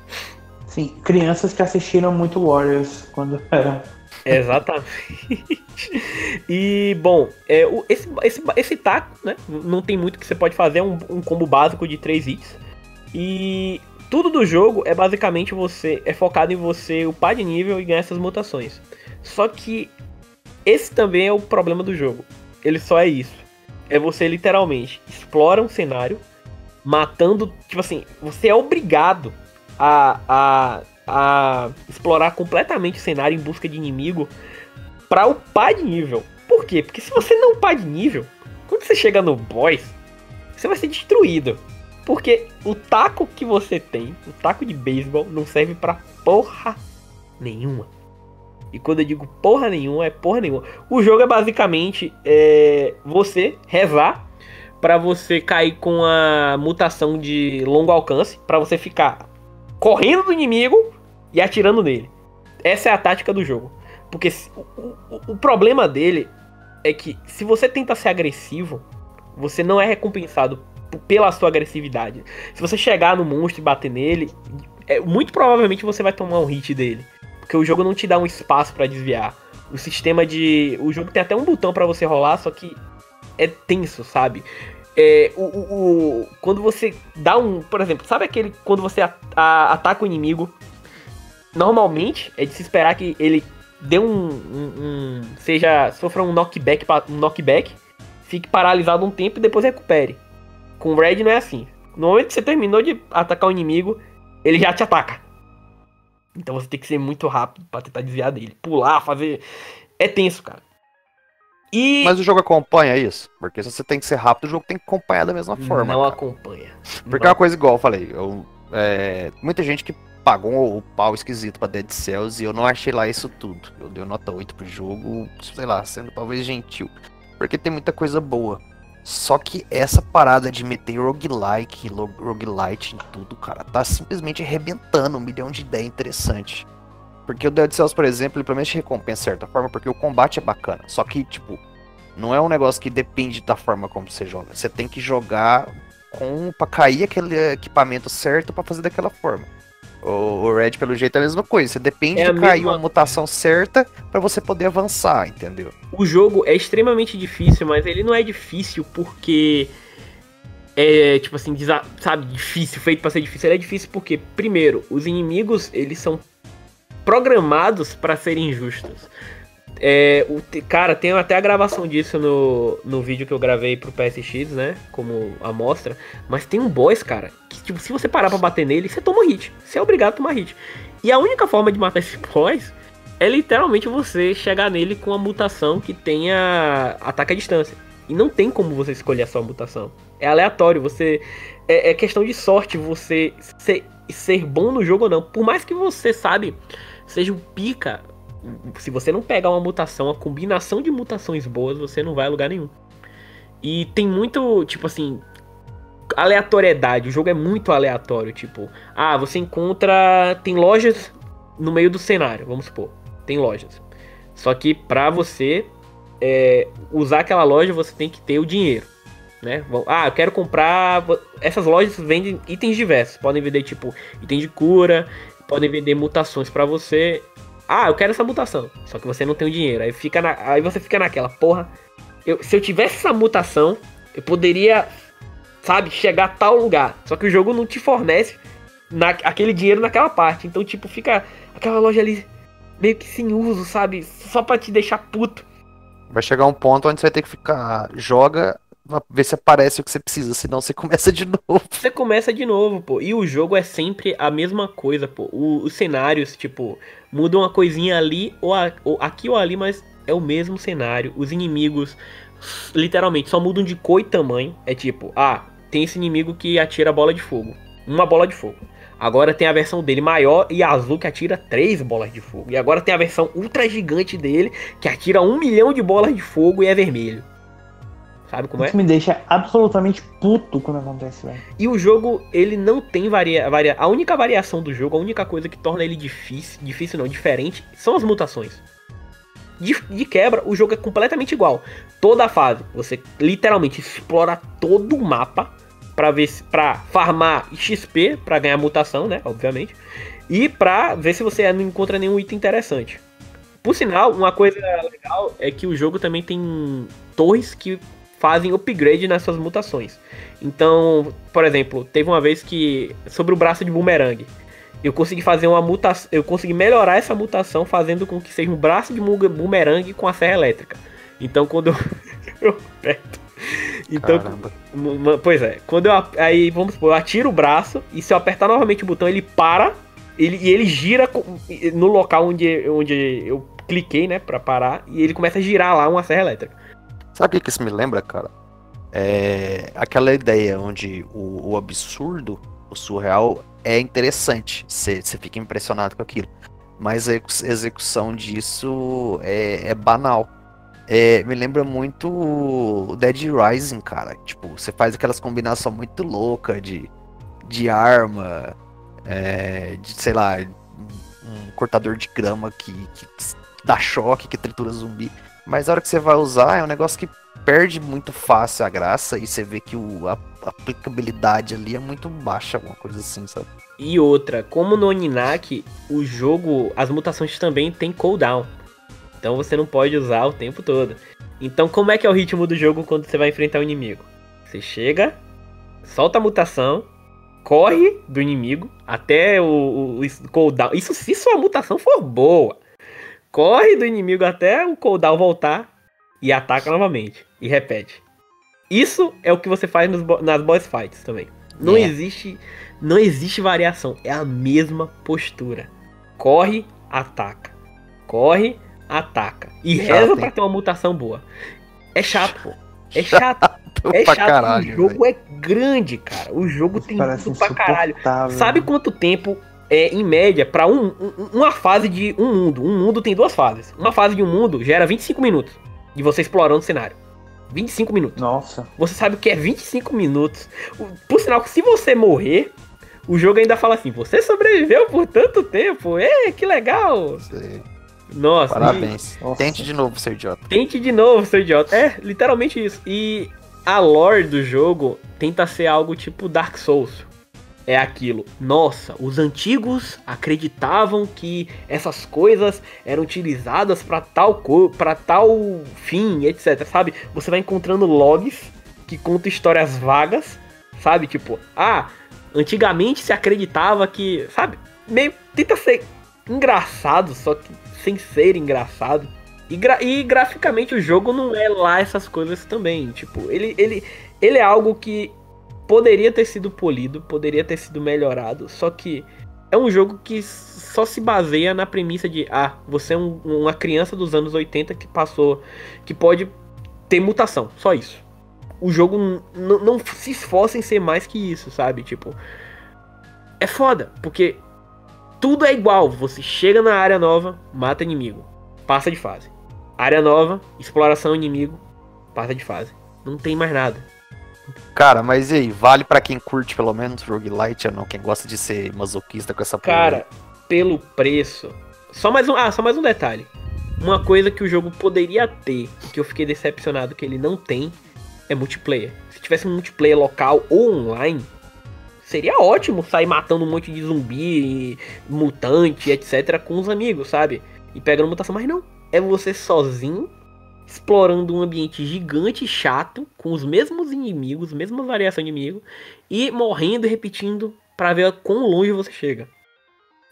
Sim, crianças que assistiram muito Warriors quando era Exatamente. e, bom, é, o, esse, esse, esse taco, né? Não tem muito que você pode fazer, é um, um combo básico de 3 hits. E tudo do jogo é basicamente você. É focado em você upar de nível e ganhar essas mutações. Só que esse também é o problema do jogo. Ele só é isso. É você literalmente explora um cenário, matando. Tipo assim, você é obrigado a, a a explorar completamente o cenário em busca de inimigo para upar de nível. Por quê? Porque se você não upar de nível, quando você chega no boss, você vai ser destruído. Porque o taco que você tem, o taco de beisebol, não serve pra porra nenhuma. E quando eu digo porra nenhuma, é porra nenhuma. O jogo é basicamente é, você rezar para você cair com a mutação de longo alcance, para você ficar correndo do inimigo e atirando nele. Essa é a tática do jogo. Porque o, o, o problema dele é que se você tenta ser agressivo, você não é recompensado pela sua agressividade. Se você chegar no monstro e bater nele, é, muito provavelmente você vai tomar um hit dele. Porque o jogo não te dá um espaço para desviar. O sistema de. O jogo tem até um botão para você rolar, só que é tenso, sabe? É, o, o, o, quando você dá um. Por exemplo, sabe aquele. Quando você a, a, ataca o inimigo normalmente é de se esperar que ele dê um, um, um seja sofra um knockback, um knockback, fique paralisado um tempo e depois recupere. Com o Red não é assim. No momento que você terminou de atacar o inimigo, ele já te ataca. Então você tem que ser muito rápido para tentar desviar dele, pular, fazer é tenso, cara. E... Mas o jogo acompanha isso? Porque se você tem que ser rápido, o jogo tem que acompanhar da mesma forma. Não cara. acompanha. Porque é uma coisa igual, eu falei. Eu, é, muita gente que pagou o pau esquisito pra Dead Cells e eu não achei lá isso tudo. Eu dei nota 8 pro jogo, sei lá, sendo talvez gentil. Porque tem muita coisa boa. Só que essa parada de meter roguelike, roguelite em tudo, cara, tá simplesmente arrebentando um milhão de ideias interessantes. Porque o Dead Cells, por exemplo, ele pelo menos recompensa de certa forma, porque o combate é bacana. Só que, tipo, não é um negócio que depende da forma como você joga. Você tem que jogar com para cair aquele equipamento certo para fazer daquela forma. O, Red, pelo jeito, é a mesma coisa. Você depende é de cair mesma... uma mutação certa para você poder avançar, entendeu? O jogo é extremamente difícil, mas ele não é difícil porque. É, tipo assim, sabe, difícil, feito para ser difícil. Ele é difícil porque, primeiro, os inimigos, eles são programados para serem injustos. É, o, cara, tem até a gravação disso no, no vídeo que eu gravei pro PSX, né? Como amostra. Mas tem um boss, cara, que tipo, se você parar pra bater nele, você toma hit. Você é obrigado a tomar hit. E a única forma de matar esse boss é literalmente você chegar nele com a mutação que tenha ataque à distância. E não tem como você escolher a sua mutação. É aleatório, você. É, é questão de sorte você ser, ser bom no jogo ou não. Por mais que você, sabe, seja um pica Se você não pegar uma mutação, uma combinação de mutações boas, você não vai a lugar nenhum. E tem muito, tipo assim, aleatoriedade. O jogo é muito aleatório. Tipo, ah, você encontra. Tem lojas no meio do cenário, vamos supor. Tem lojas. Só que pra você é, usar aquela loja, você tem que ter o dinheiro. Né? Ah, eu quero comprar. Essas lojas vendem itens diversos. Podem vender, tipo, item de cura, podem vender mutações para você. Ah, eu quero essa mutação. Só que você não tem o dinheiro. Aí, fica na... Aí você fica naquela, porra. Eu, se eu tivesse essa mutação, eu poderia sabe, chegar a tal lugar. Só que o jogo não te fornece na, aquele dinheiro naquela parte. Então, tipo, fica aquela loja ali meio que sem uso, sabe? Só pra te deixar puto. Vai chegar um ponto onde você vai ter que ficar. Joga, ver se aparece o que você precisa, senão você começa de novo. Você começa de novo, pô. E o jogo é sempre a mesma coisa, pô. O, os cenários, tipo, mudam uma coisinha ali ou, a, ou aqui ou ali, mas é o mesmo cenário. Os inimigos, literalmente, só mudam de cor e tamanho. É tipo, ah, tem esse inimigo que atira bola de fogo. Uma bola de fogo. Agora tem a versão dele maior e azul que atira três bolas de fogo. E agora tem a versão ultra gigante dele que atira um milhão de bolas de fogo e é vermelho. Sabe como Isso é? me deixa absolutamente puto quando acontece, velho. E o jogo, ele não tem varia, varia. A única variação do jogo, a única coisa que torna ele difícil, difícil não, diferente, são as mutações. De, de, quebra, o jogo é completamente igual. Toda a fase, você literalmente explora todo o mapa para ver se para farmar XP para ganhar mutação, né, obviamente, e para ver se você não encontra nenhum item interessante. Por sinal, uma coisa legal é que o jogo também tem torres que fazem upgrade nessas mutações. Então, por exemplo, teve uma vez que sobre o braço de boomerang, eu consegui fazer uma mutação, eu consegui melhorar essa mutação fazendo com que seja um braço de boomerang com a serra elétrica. Então quando eu, eu aperto. Então, Caramba. pois é, quando eu aí vamos supor, eu atiro o braço e se eu apertar novamente o botão, ele para, ele e ele gira no local onde onde eu cliquei, né, para parar e ele começa a girar lá uma serra elétrica. Sabe o que isso me lembra, cara? É aquela ideia onde o, o absurdo, o surreal é interessante, você fica impressionado com aquilo. Mas a execução disso é, é banal. É, me lembra muito o Dead Rising, cara. Tipo, você faz aquelas combinações muito loucas de, de arma, é, de, sei lá, um cortador de grama que, que dá choque, que tritura zumbi. Mas a hora que você vai usar é um negócio que perde muito fácil a graça e você vê que o, a, aplicabilidade ali é muito baixa, alguma coisa assim, sabe? E outra, como no Oninaki, o jogo, as mutações também tem cooldown. Então você não pode usar o tempo todo. Então como é que é o ritmo do jogo quando você vai enfrentar o inimigo? Você chega, solta a mutação, corre do inimigo até o, o, o cooldown. Isso se sua mutação for boa. Corre do inimigo até o cooldown voltar e ataca novamente. E repete. Isso é o que você faz nos, nas boss fights também. Não é. existe não existe variação, é a mesma postura. Corre, ataca. Corre, ataca. E chato, reza pra ter uma mutação boa. É chato, pô. É chato. chato é chato. Caralho, o jogo véio. é grande, cara. O jogo Isso tem tudo pra caralho. Sabe quanto tempo é, em média, para um, um, uma fase de um mundo. Um mundo tem duas fases. Uma fase de um mundo gera 25 minutos de você explorando o cenário. 25 minutos. Nossa. Você sabe o que é 25 minutos. Por sinal, se você morrer, o jogo ainda fala assim: você sobreviveu por tanto tempo. É, que legal. Sim. Nossa. Parabéns. E... Tente de novo, seu idiota. Tente de novo, seu idiota. É, literalmente isso. E a lore do jogo tenta ser algo tipo Dark Souls é aquilo. Nossa, os antigos acreditavam que essas coisas eram utilizadas para tal para tal fim, etc, sabe? Você vai encontrando logs que contam histórias vagas, sabe? Tipo, ah, antigamente se acreditava que, sabe? Meio tenta ser engraçado, só que sem ser engraçado. E, gra e graficamente o jogo não é lá essas coisas também. Tipo, ele, ele, ele é algo que poderia ter sido polido, poderia ter sido melhorado, só que é um jogo que só se baseia na premissa de ah, você é um, uma criança dos anos 80 que passou, que pode ter mutação, só isso. O jogo não se esforça em ser mais que isso, sabe? Tipo, é foda, porque tudo é igual. Você chega na área nova, mata inimigo, passa de fase. Área nova, exploração inimigo, passa de fase. Não tem mais nada. Cara, mas e aí, vale para quem curte pelo menos roguelite ou não? Quem gosta de ser masoquista com essa Cara, pelo preço. Só mais um, ah, só mais um detalhe. Uma coisa que o jogo poderia ter, que eu fiquei decepcionado que ele não tem, é multiplayer. Se tivesse um multiplayer local ou online, seria ótimo sair matando um monte de zumbi, mutante, etc, com os amigos, sabe? E pegando mutação, mas não é você sozinho, explorando um ambiente gigante e chato, com os mesmos inimigos, mesma variação de inimigo, e morrendo e repetindo para ver quão longe você chega.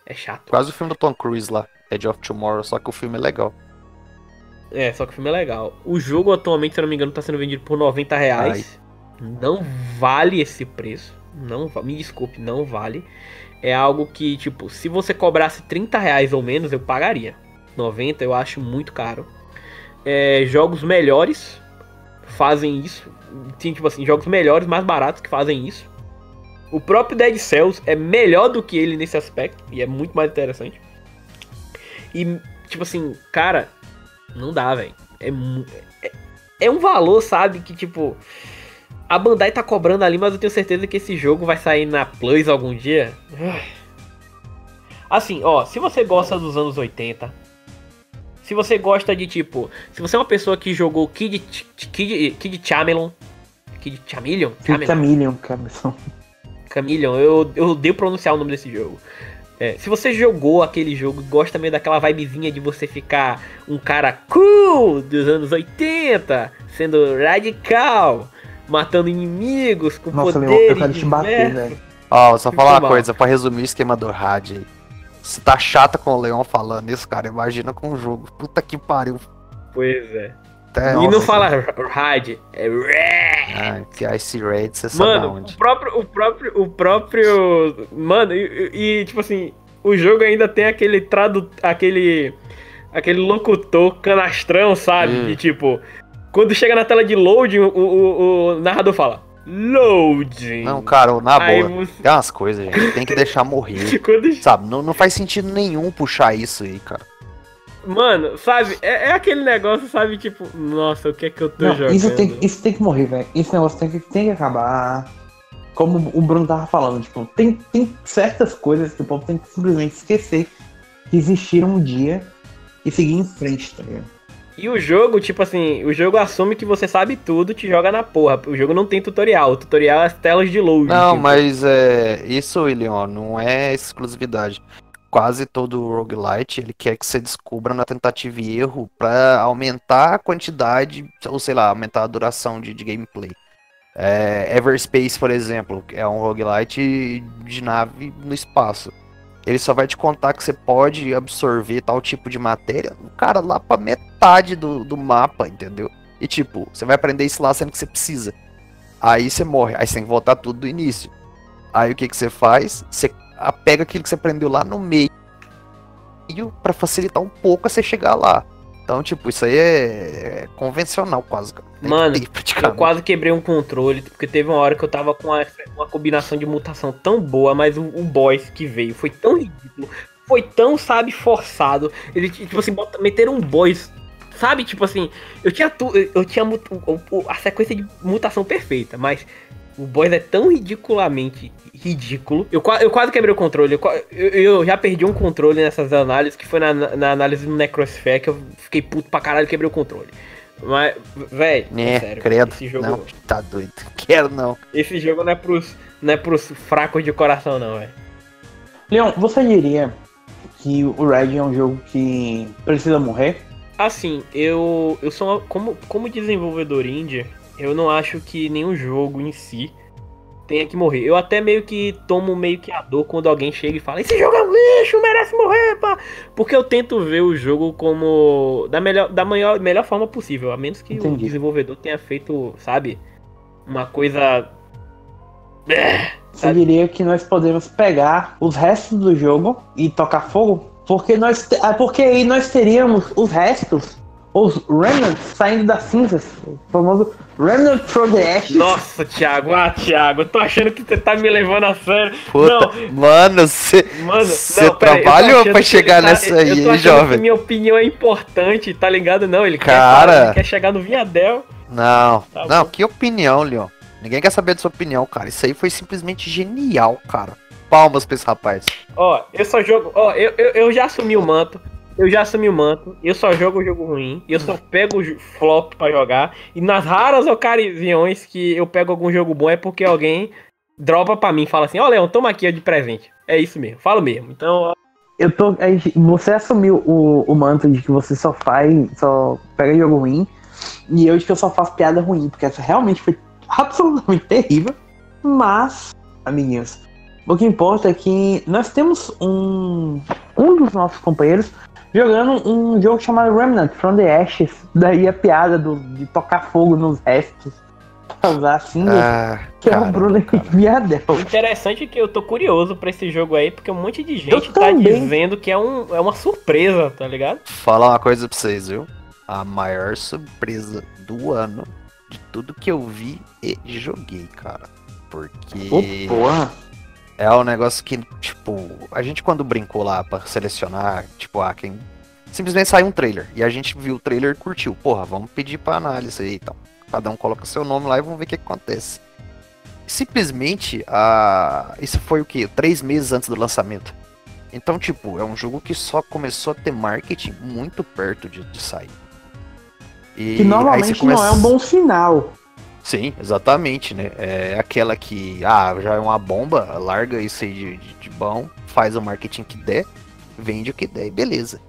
É chato. Quase o filme do Tom Cruise lá, Edge of Tomorrow, só que o filme é legal. É, só que o filme é legal. O jogo atualmente, se eu não me engano, tá sendo vendido por 90 reais. Ai. Não vale esse preço. Não, me desculpe, não vale. É algo que, tipo, se você cobrasse 30 reais ou menos, eu pagaria. 90 eu acho muito caro. É, jogos melhores fazem isso. Sim, tipo assim, jogos melhores, mais baratos que fazem isso. O próprio Dead Cells é melhor do que ele nesse aspecto. E é muito mais interessante. E, tipo assim, cara, não dá, velho. É, é, é um valor, sabe? Que, tipo. A Bandai tá cobrando ali, mas eu tenho certeza que esse jogo vai sair na Plus algum dia. Assim, ó, se você gosta dos anos 80, se você gosta de tipo. Se você é uma pessoa que jogou Kid, Kid, Kid Chameleon. Kid Chameleon? Kid Chameleon, Chameleon. Chameleon, eu, eu odeio pronunciar o nome desse jogo. É, se você jogou aquele jogo e gosta meio daquela vibezinha de você ficar um cara cool dos anos 80, sendo radical, matando inimigos com Nossa, poderes. eu quero te bater, velho. Ó, só falar uma coisa, pra resumir o esquema do Rad aí. Se tá chata com o Leon falando isso, cara, imagina com o jogo. Puta que pariu. Pois é. Até, e não fala Rad, é Red. Ah, que Ice Red, você sabe Mano, onde. O próprio, o próprio, o próprio. Mano, e, e, tipo assim, o jogo ainda tem aquele tradu... aquele. aquele locutor canastrão, sabe? Hum. De tipo. Quando chega na tela de loading, o, o, o narrador fala. Loading. Não, cara, na boa. Você... Tem umas coisas, gente. Tem que deixar morrer. Quando... Sabe, não, não faz sentido nenhum puxar isso aí, cara. Mano, sabe, é, é, aquele negócio, sabe, tipo, nossa, o que é que eu tô não, jogando? Isso tem, isso tem que morrer, velho. Esse negócio tem que, tem que acabar. Como o Bruno tava falando, tipo, tem, tem certas coisas que o povo tem que simplesmente esquecer que existiram um dia e seguir em frente, tá ligado? E o jogo, tipo assim, o jogo assume que você sabe tudo, te joga na porra. O jogo não tem tutorial. O tutorial é as telas de load. Não, tipo. mas é, isso, William, não é exclusividade. Quase todo roguelite, ele quer que você descubra na tentativa e erro para aumentar a quantidade, ou sei lá, aumentar a duração de, de gameplay. É, Everspace, por exemplo, é um roguelite de nave no espaço ele só vai te contar que você pode absorver tal tipo de matéria, cara, lá pra metade do, do mapa, entendeu? E tipo, você vai aprender isso lá sendo que você precisa. Aí você morre, aí você tem que voltar tudo do início. Aí o que que você faz? Você pega aquilo que você aprendeu lá no meio para facilitar um pouco a você chegar lá. Então, tipo, isso aí é, é convencional quase. Mano, eu quase quebrei um controle, porque teve uma hora que eu tava com uma, uma combinação de mutação tão boa, mas o, o boss que veio foi tão ridículo, foi tão, sabe, forçado. Ele, tipo assim, meteram um boss Sabe, tipo assim, eu tinha tu, eu tinha a sequência de mutação perfeita, mas o boss é tão ridiculamente ridículo. Eu, eu quase quebrei o controle. Eu, eu, eu, já perdi um controle nessas análises, que foi na, na análise do Necrosphere, que eu fiquei puto pra caralho e quebrei o controle. Mas, velho, é, é, sério, credo. Esse jogo. Não, tá doido. Quero não. Esse jogo não é pros, não é pros fracos de coração, não, velho. Leon, você diria que o Red é um jogo que precisa morrer? Assim, eu, eu sou uma, como, como desenvolvedor indie, eu não acho que nenhum jogo em si tenha que morrer. Eu até meio que tomo meio que a dor quando alguém chega e fala: Esse jogo é um lixo, merece morrer, pá. Porque eu tento ver o jogo como. da melhor, da maior, melhor forma possível. A menos que Entendi. o desenvolvedor tenha feito, sabe? Uma coisa. Você diria que nós podemos pegar os restos do jogo e tocar fogo? Porque nós. É porque aí nós teríamos os restos Os Remnants saindo das cinzas. O famoso Remnant from the Ashes. Nossa, Thiago, ah, Thiago, eu tô achando que você tá me levando a sério. Puta, não, mano, você trabalhou pra chegar tá, nessa aí, eu tô jovem. minha opinião é importante, tá ligado? Não, ele Cara... quer, ele quer chegar no Vinhadel. Não, tá não, bom. que opinião, Leon. Ninguém quer saber da sua opinião, cara. Isso aí foi simplesmente genial, cara. Palmas pra esse rapaz. Ó, eu só jogo. Ó, eu, eu, eu já assumi o manto. Eu já assumi o manto, eu só jogo o jogo ruim, eu só pego o flop para jogar, e nas raras ocasiões que eu pego algum jogo bom é porque alguém dropa para mim e fala assim, ó oh, Leão, toma aqui de presente. É isso mesmo, falo mesmo. Então, eu tô. Você assumiu o, o manto de que você só faz. só pega jogo ruim. E eu de que eu só faço piada ruim, porque essa realmente foi absolutamente terrível. Mas, amiguinhos, o que importa é que nós temos um. Um dos nossos companheiros jogando um jogo chamado Remnant from the Ashes. Daí a piada do, de tocar fogo nos restos. Usar assim, ah, que cara, é o Bruno Viadel. Interessante é que eu tô curioso pra esse jogo aí, porque um monte de gente tá dizendo que é, um, é uma surpresa, tá ligado? Falar uma coisa pra vocês, viu? A maior surpresa do ano de tudo que eu vi e joguei, cara. Porque. Oh, porra. É um negócio que, tipo, a gente quando brincou lá pra selecionar, tipo, ah, quem. Simplesmente saiu um trailer. E a gente viu o trailer e curtiu. Porra, vamos pedir pra análise aí então. Cada um coloca seu nome lá e vamos ver o que, acontece. Simplesmente, a... isso foi o quê? Três meses antes do lançamento. Então, tipo, é um jogo que só começou a ter marketing muito perto de, de sair. E que normalmente começa... não é um bom sinal. Sim, exatamente, né? É aquela que, ah, já é uma bomba, larga isso aí de, de, de bom, faz o marketing que der, vende o que der, beleza.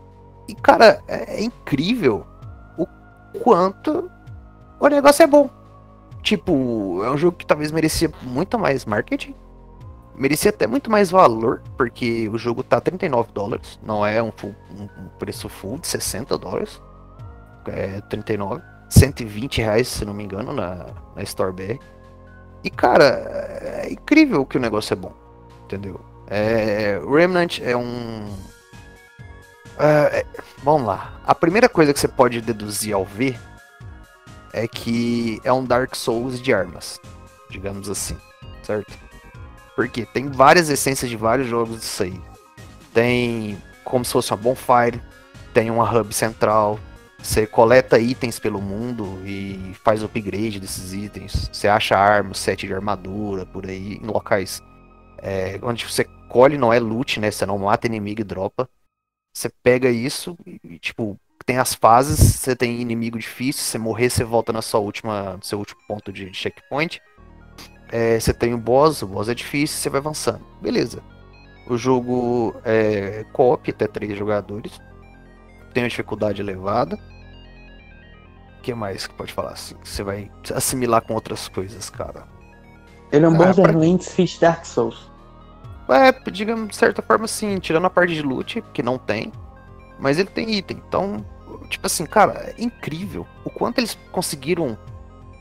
E, cara, é, é incrível o quanto o negócio é bom. Tipo, é um jogo que talvez merecia muito mais marketing, merecia até muito mais valor, porque o jogo tá 39 dólares, não é um, full, um preço full de 60 dólares, é 39. 120 reais, se não me engano, na, na Store BR. E, cara, é incrível que o negócio é bom. Entendeu? É, Remnant é um. É, é, vamos lá. A primeira coisa que você pode deduzir ao ver é que é um Dark Souls de armas. Digamos assim. Certo? Porque tem várias essências de vários jogos disso aí. Tem como se fosse uma bonfire. Tem uma hub central. Você coleta itens pelo mundo e faz upgrade desses itens. Você acha armas, set de armadura por aí em locais é, onde você colhe, não é loot, né? Você não mata inimigo e dropa. Você pega isso e, tipo, tem as fases, você tem inimigo difícil, você morrer, você volta na sua última, no seu último ponto de, de checkpoint. É, você tem o boss, o boss é difícil, você vai avançando. Beleza. O jogo é co-op, até três jogadores tem uma dificuldade elevada. O que mais que pode falar assim? Você vai assimilar com outras coisas, cara. Ele é um ah, Borderlands pra... Dark Souls. É, digamos, de certa forma, sim, tirando a parte de loot, que não tem. Mas ele tem item. Então, tipo assim, cara, é incrível o quanto eles conseguiram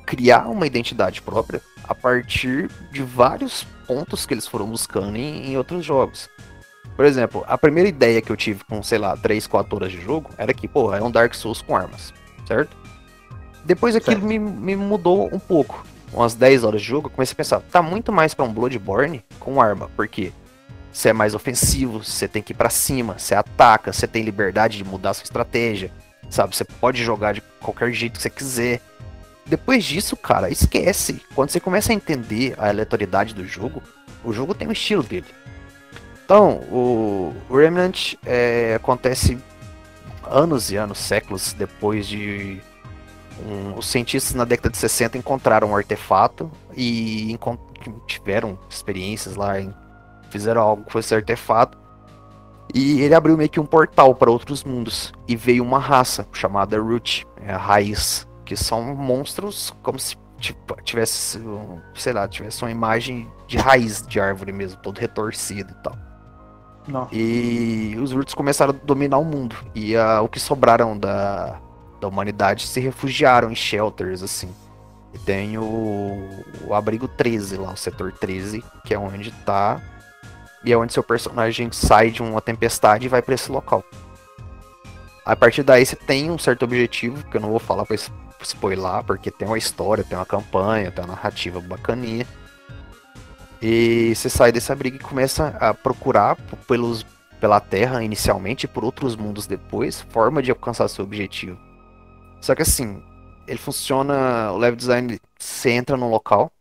criar uma identidade própria a partir de vários pontos que eles foram buscando em, em outros jogos. Por exemplo, a primeira ideia que eu tive com, sei lá, 3, 4 horas de jogo era que, pô, é um Dark Souls com armas, certo? Depois aquilo me, me mudou um pouco. Umas 10 horas de jogo, eu comecei a pensar, tá muito mais para um Bloodborne com arma, porque você é mais ofensivo, você tem que ir para cima, você ataca, você tem liberdade de mudar sua estratégia, sabe? Você pode jogar de qualquer jeito que você quiser. Depois disso, cara, esquece. Quando você começa a entender a aleatoriedade do jogo, o jogo tem um estilo dele. Então, o, Remnant é, acontece anos e anos, séculos depois de um, os cientistas na década de 60 encontraram um artefato e tiveram experiências lá, em, fizeram algo com esse artefato. E ele abriu meio que um portal para outros mundos. E veio uma raça chamada Root, é a raiz, que são monstros como se tipo, tivesse, sei lá, tivesse uma imagem de raiz de árvore mesmo, todo retorcido e tal. Não. E os Roots começaram a dominar o mundo. E uh, o que sobraram da, da humanidade se refugiaram em shelters, assim. E tem o, o abrigo 13 lá, o setor 13, que é onde tá. E é onde seu personagem sai de uma tempestade e vai para esse local. A partir daí você tem um certo objetivo, que eu não vou falar pra spoiler, porque tem uma história, tem uma campanha, tem uma narrativa bacaninha. E você sai dessa briga e começa a procurar pelos, pela Terra inicialmente e por outros mundos depois, forma de alcançar seu objetivo. Só que assim, ele funciona, o level design, você entra num local,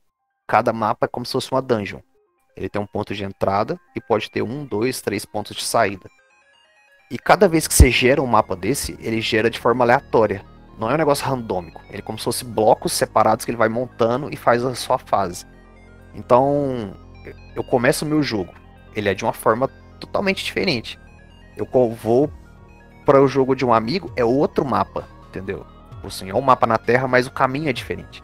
cada mapa é como se fosse uma dungeon. Ele tem um ponto de entrada e pode ter um, dois, três pontos de saída. E cada vez que você gera um mapa desse, ele gera de forma aleatória. Não é um negócio randômico. Ele é como se fosse blocos separados que ele vai montando e faz a sua fase. Então, eu começo o meu jogo. Ele é de uma forma totalmente diferente. Eu vou para o jogo de um amigo, é outro mapa, entendeu? Assim, é um mapa na Terra, mas o caminho é diferente.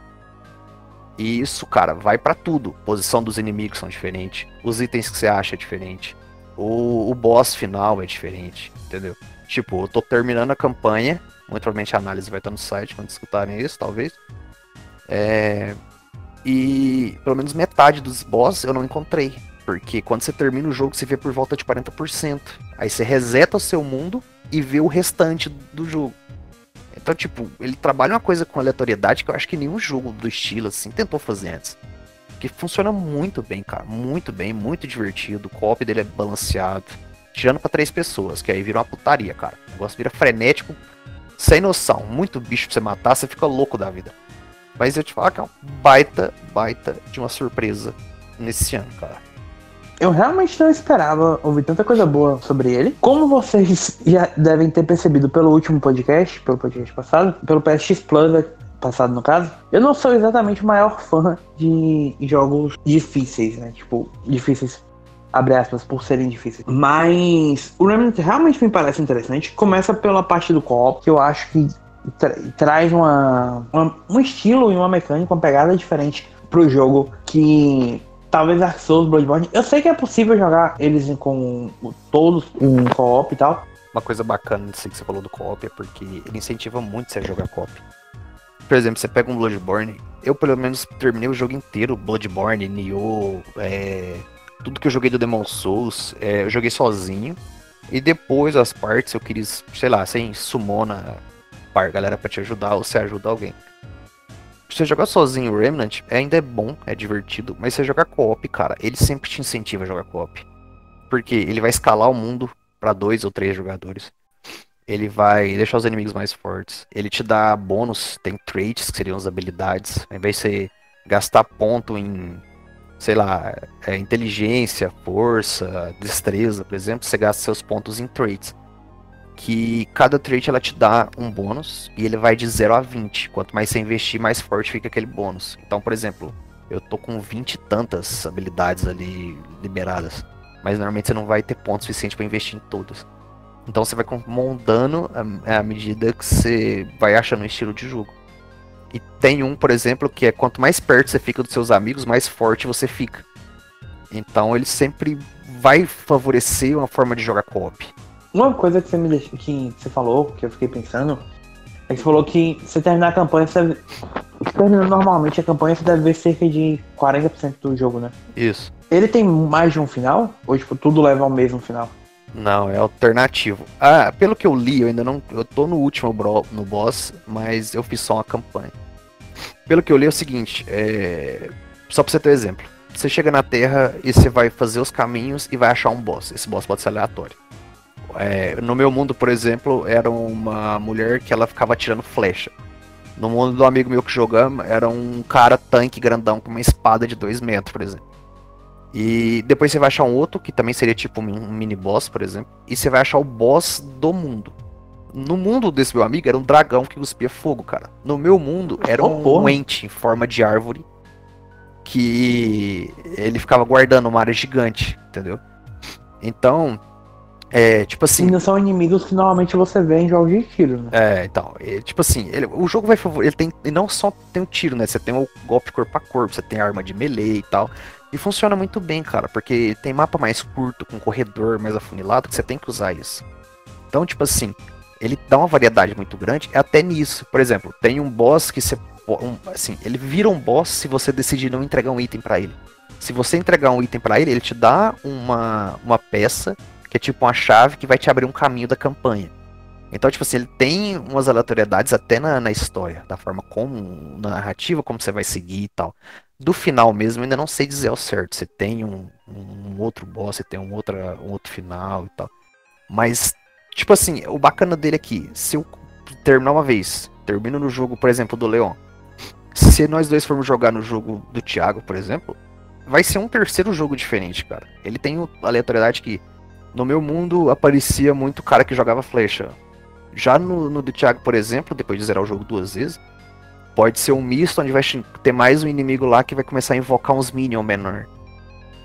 E isso, cara, vai para tudo. Posição dos inimigos são diferentes. Os itens que você acha é diferente. O, o boss final é diferente, entendeu? Tipo, eu tô terminando a campanha. Muito provavelmente a análise vai estar no site quando escutarem isso, talvez. É... E pelo menos metade dos boss eu não encontrei. Porque quando você termina o jogo, você vê por volta de 40%. Aí você reseta o seu mundo e vê o restante do jogo. Então, tipo, ele trabalha uma coisa com aleatoriedade que eu acho que nenhum jogo do estilo, assim, tentou fazer antes. Que funciona muito bem, cara. Muito bem, muito divertido. O co dele é balanceado. Tirando para três pessoas, que aí vira uma putaria, cara. O negócio vira frenético, sem noção. Muito bicho pra você matar, você fica louco da vida. Mas eu te falo que é uma baita, baita de uma surpresa nesse ano, cara. Eu realmente não esperava ouvir tanta coisa boa sobre ele. Como vocês já devem ter percebido pelo último podcast, pelo podcast passado, pelo PSX Plus passado no caso, eu não sou exatamente o maior fã de jogos difíceis, né? Tipo, difíceis abre aspas, por serem difíceis. Mas o Remnant realmente me parece interessante. Começa pela parte do co-op, que eu acho que tra traz uma, uma, um estilo e uma mecânica, uma pegada diferente pro jogo que talvez Dark Souls, Bloodborne. Eu sei que é possível jogar eles com todos em co-op e tal. Uma coisa bacana disso que você falou do co-op é porque ele incentiva muito você a jogar co-op. Por exemplo, você pega um Bloodborne, eu pelo menos terminei o jogo inteiro, Bloodborne, Nioh, é, tudo que eu joguei do Demon Souls, é, eu joguei sozinho. E depois as partes eu quis, sei lá, sem sumona par galera para te ajudar ou você ajuda alguém. Você jogar sozinho Remnant ainda é bom, é divertido, mas você jogar co-op, cara, ele sempre te incentiva a jogar co-op. Porque ele vai escalar o mundo para dois ou três jogadores. Ele vai deixar os inimigos mais fortes. Ele te dá bônus, tem traits, que seriam as habilidades. Ao invés de você gastar ponto em, sei lá, é, inteligência, força, destreza, por exemplo, você gasta seus pontos em traits que cada trait ela te dá um bônus e ele vai de 0 a 20. Quanto mais você investir, mais forte fica aquele bônus. Então, por exemplo, eu tô com 20 e tantas habilidades ali liberadas, mas normalmente você não vai ter ponto suficiente para investir em todas. Então você vai montando à medida que você vai achando um estilo de jogo. E tem um, por exemplo, que é quanto mais perto você fica dos seus amigos, mais forte você fica. Então ele sempre vai favorecer uma forma de jogar co-op. Uma coisa que você me deixou, que você falou, que eu fiquei pensando, é que você falou que você terminar a campanha, você terminando normalmente a campanha, você deve ver cerca de 40% do jogo, né? Isso. Ele tem mais de um final? Ou tipo, tudo leva ao mesmo final? Não, é alternativo. Ah, pelo que eu li, eu ainda não. Eu tô no último bro, no boss, mas eu fiz só uma campanha. Pelo que eu li é o seguinte, é... só pra você ter um exemplo. Você chega na Terra e você vai fazer os caminhos e vai achar um boss. Esse boss pode ser aleatório. É, no meu mundo, por exemplo, era uma mulher que ela ficava tirando flecha. No mundo do amigo meu que jogamos, era um cara tanque grandão com uma espada de 2 metros, por exemplo. E depois você vai achar um outro, que também seria tipo um mini boss, por exemplo. E você vai achar o boss do mundo. No mundo desse meu amigo era um dragão que cuspia fogo, cara. No meu mundo era um oh, ente em forma de árvore. Que ele ficava guardando uma área gigante, entendeu? Então, é, tipo assim. Ainda são inimigos que normalmente você vê em jogos de tiro, né? É, então. É, tipo assim, ele, o jogo vai Ele tem. Ele não só tem o tiro, né? Você tem o golpe corpo a corpo, você tem arma de melee e tal. E funciona muito bem, cara, porque tem mapa mais curto, com corredor mais afunilado, que você tem que usar isso. Então, tipo assim, ele dá uma variedade muito grande, é até nisso. Por exemplo, tem um boss que você. Um, assim, ele vira um boss se você decidir não entregar um item para ele. Se você entregar um item para ele, ele te dá uma, uma peça que é tipo uma chave que vai te abrir um caminho da campanha. Então, tipo assim, ele tem umas aleatoriedades até na, na história, da forma como, na narrativa, como você vai seguir e tal. Do final mesmo, ainda não sei dizer ao certo. Você tem um, um outro boss, você tem um, outra, um outro final e tal. Mas, tipo assim, o bacana dele aqui, se eu terminar uma vez, termino no jogo, por exemplo, do Leon. Se nós dois formos jogar no jogo do Thiago, por exemplo, vai ser um terceiro jogo diferente, cara. Ele tem aleatoriedade que no meu mundo aparecia muito cara que jogava flecha. Já no, no do Thiago, por exemplo, depois de zerar o jogo duas vezes, pode ser um misto onde vai ter mais um inimigo lá que vai começar a invocar uns minions menor.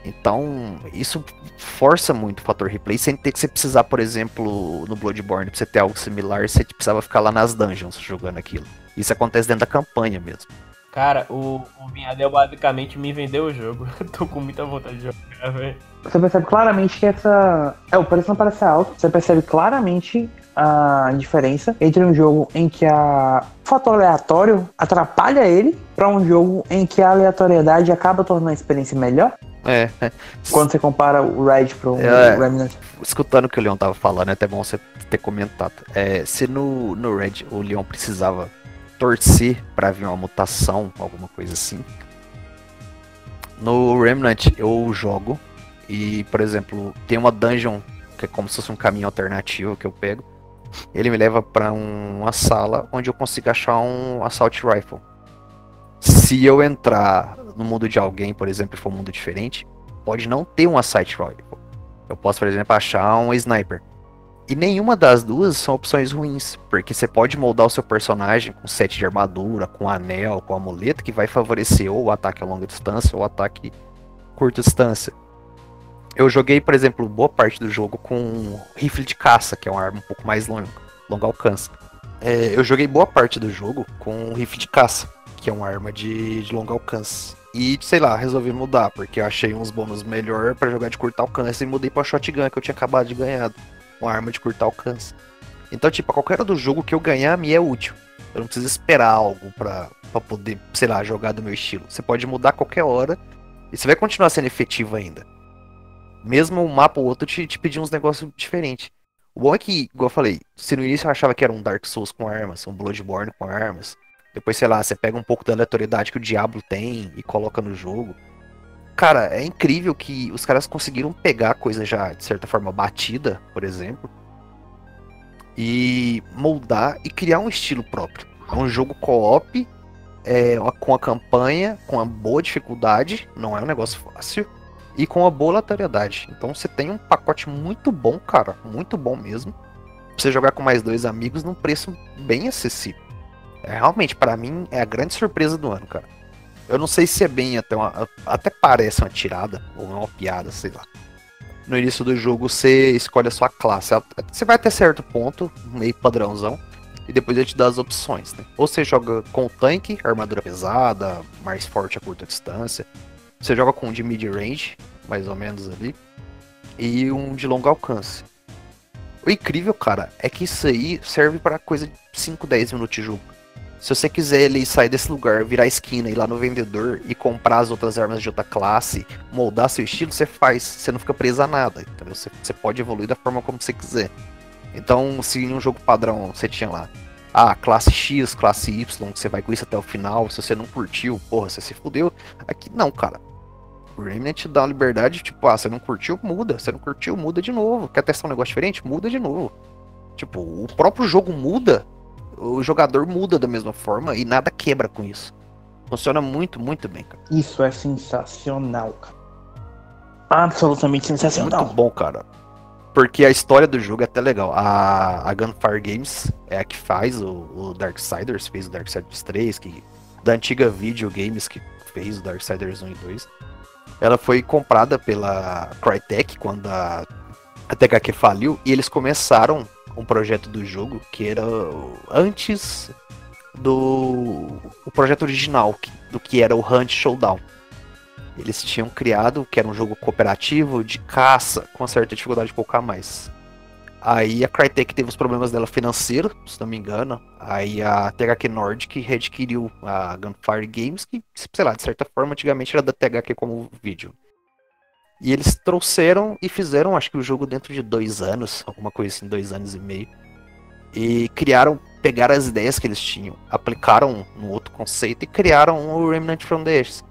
Então, isso força muito o fator replay, sem ter que você precisar, por exemplo, no Bloodborne, pra você ter algo similar, você precisava ficar lá nas dungeons jogando aquilo. Isso acontece dentro da campanha mesmo. Cara, o, o Vinhadel basicamente me vendeu o jogo. Tô com muita vontade de jogar, velho. Você percebe claramente que essa. É, o preço não parece alto. Você percebe claramente a diferença entre um jogo em que a fator aleatório atrapalha ele para um jogo em que a aleatoriedade acaba tornando a experiência melhor. É, é. Quando você compara o Red pro é, Remnant. Escutando o que o Leon tava falando, é até bom você ter comentado. É, se no, no Red o Leon precisava torcer para vir uma mutação, alguma coisa assim. No Remnant eu jogo e, por exemplo, tem uma dungeon que é como se fosse um caminho alternativo que eu pego. Ele me leva para um, uma sala onde eu consigo achar um assault rifle. Se eu entrar no mundo de alguém, por exemplo, e for um mundo diferente, pode não ter um assault rifle. Eu posso, por exemplo, achar um sniper. E nenhuma das duas são opções ruins, porque você pode moldar o seu personagem com set de armadura, com anel, com amuleto, que vai favorecer ou o ataque a longa distância ou o ataque curta distância. Eu joguei, por exemplo, boa parte do jogo com rifle de caça, que é uma arma um pouco mais longa, longo alcance. É, eu joguei boa parte do jogo com rifle de caça, que é uma arma de, de longo alcance. E, sei lá, resolvi mudar, porque eu achei uns bônus melhor para jogar de curto alcance e mudei pra shotgun que eu tinha acabado de ganhar uma arma de curto alcance. Então, tipo, a qualquer hora do jogo que eu ganhar me é útil. Eu não preciso esperar algo pra, pra poder, sei lá, jogar do meu estilo. Você pode mudar a qualquer hora e você vai continuar sendo efetivo ainda. Mesmo um mapa ou outro te, te pedir uns negócios diferentes. O bom é que, igual eu falei, se no início eu achava que era um Dark Souls com armas, um Bloodborne com armas, depois, sei lá, você pega um pouco da aleatoriedade que o Diablo tem e coloca no jogo. Cara, é incrível que os caras conseguiram pegar coisa já, de certa forma, batida, por exemplo, e moldar e criar um estilo próprio. É um jogo co-op, é, com a campanha, com uma boa dificuldade, não é um negócio fácil, e com uma boa lateralidade. Então você tem um pacote muito bom, cara, muito bom mesmo. Pra você jogar com mais dois amigos num preço bem acessível. É, realmente, para mim, é a grande surpresa do ano, cara. Eu não sei se é bem até uma. Até parece uma tirada, ou uma piada, sei lá. No início do jogo você escolhe a sua classe. Você vai até certo ponto, meio padrãozão, e depois ele te dá as opções, né? Ou você joga com tanque, armadura pesada, mais forte a curta distância. Você joga com um de mid range, mais ou menos ali, e um de longo alcance. O incrível, cara, é que isso aí serve para coisa de 5, 10 minutos de jogo. Se você quiser ele sair desse lugar, virar a esquina, ir lá no vendedor e comprar as outras armas de outra classe, moldar seu estilo, você faz. Você não fica preso a nada, entendeu? Você, você pode evoluir da forma como você quiser. Então, se em um jogo padrão você tinha lá, ah, classe X, classe Y, você vai com isso até o final, se você não curtiu, porra, você se fudeu. Aqui não, cara. O Remnant dá uma liberdade, tipo, ah, você não curtiu, muda. Você não curtiu, muda de novo. Quer testar um negócio diferente? Muda de novo. Tipo, o próprio jogo muda o jogador muda da mesma forma e nada quebra com isso. Funciona muito, muito bem, cara. Isso é sensacional, cara. Absolutamente sensacional. Muito bom, cara. Porque a história do jogo é até legal. A, a Gunfire Games é a que faz o, o Darksiders, fez o Darksiders 3, que, da antiga Video Games que fez o Darksiders 1 e 2. Ela foi comprada pela Crytek quando a, a THQ faliu e eles começaram um projeto do jogo que era antes do o projeto original do que era o Hunt Showdown. Eles tinham criado que era um jogo cooperativo de caça com certa dificuldade de colocar mais. Aí a Crytek teve os problemas dela financeiro, se não me engano. Aí a THQ Nordic readquiriu a Gunfire Games, que, sei lá, de certa forma, antigamente era da THQ como vídeo. E eles trouxeram e fizeram, acho que o jogo dentro de dois anos, alguma coisa assim, dois anos e meio. e criaram, pegaram as ideias que eles tinham, aplicaram no outro conceito e criaram o Remnant from the Ashes.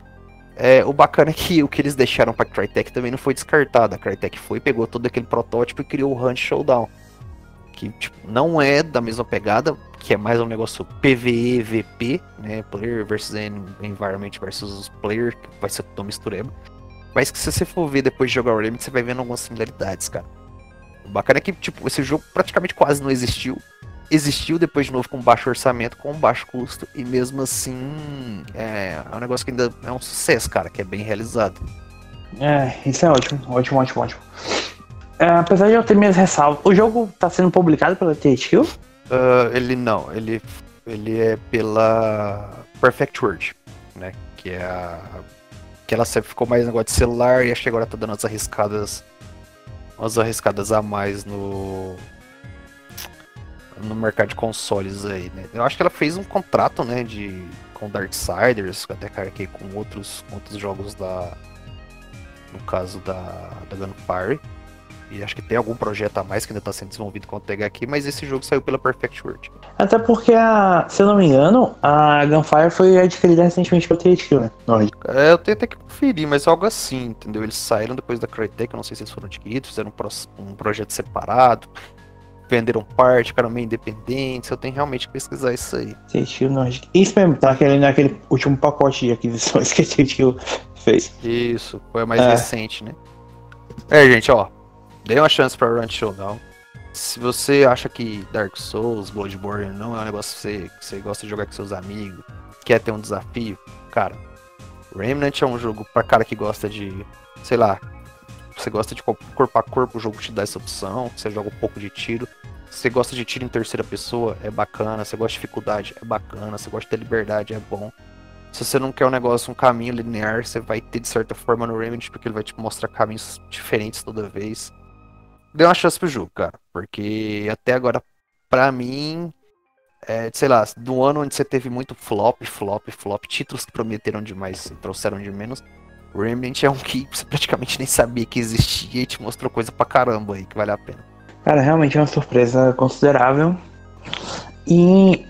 É, o bacana é que o que eles deixaram pra Crytek também não foi descartado. A Crytek foi, pegou todo aquele protótipo e criou o Hunt Showdown. Que tipo, não é da mesma pegada, que é mais um negócio PVE, VP, né? Player versus Environment versus Player, que vai ser tudo mistureba. Mas que se você for ver depois de jogar o Remnant, você vai vendo algumas similaridades, cara. O bacana é que, tipo, esse jogo praticamente quase não existiu existiu depois de novo com baixo orçamento, com baixo custo, e mesmo assim é, é um negócio que ainda é um sucesso, cara, que é bem realizado. É, isso é ótimo, ótimo, ótimo, ótimo. É, apesar de eu ter minhas ressalvas, o jogo tá sendo publicado pela THQ? Uh, ele não, ele, ele é pela Perfect World, né? Que é a. Que ela sempre ficou mais negócio de celular e acho que agora tá dando umas arriscadas. Umas arriscadas a mais no, no mercado de consoles aí, né? Eu acho que ela fez um contrato, né, de com Darksiders, até carreguei com outros, outros jogos da no caso da da Gunfire. E acho que tem algum projeto a mais que ainda está sendo desenvolvido com o THQ, mas esse jogo saiu pela Perfect World. Até porque, a, se eu não me engano, a Gunfire foi adquirida recentemente pela THQ, né? É, eu tenho até que conferir, mas algo assim, entendeu? Eles saíram depois da Crytek, eu não sei se eles foram adquiridos, fizeram um, pro, um projeto separado venderam parte, ficaram meio independentes. Eu tenho realmente que pesquisar isso aí. Isso mesmo, tá aquele, naquele último pacote de aquisições que a gente fez. Isso, foi mais é. recente, né? É, gente, ó. Dê uma chance pra Run Showdown. Se você acha que Dark Souls, Bloodborne não é um negócio que você, que você gosta de jogar com seus amigos, quer ter um desafio, cara, Remnant é um jogo pra cara que gosta de, sei lá, você gosta de corpo a corpo, o jogo te dá essa opção. Você joga um pouco de tiro. Você gosta de tiro em terceira pessoa, é bacana. Você gosta de dificuldade, é bacana. Você gosta de liberdade, é bom. Se você não quer um negócio, um caminho linear, você vai ter de certa forma no Remedy, porque ele vai te mostrar caminhos diferentes toda vez. Dê uma chance pro jogo, cara. Porque até agora, pra mim, é, sei lá, do ano onde você teve muito flop, flop, flop, títulos que prometeram demais e trouxeram de menos, o Remnant é um que você praticamente nem sabia que existia e te mostrou coisa pra caramba aí que vale a pena. Cara, realmente é uma surpresa considerável. E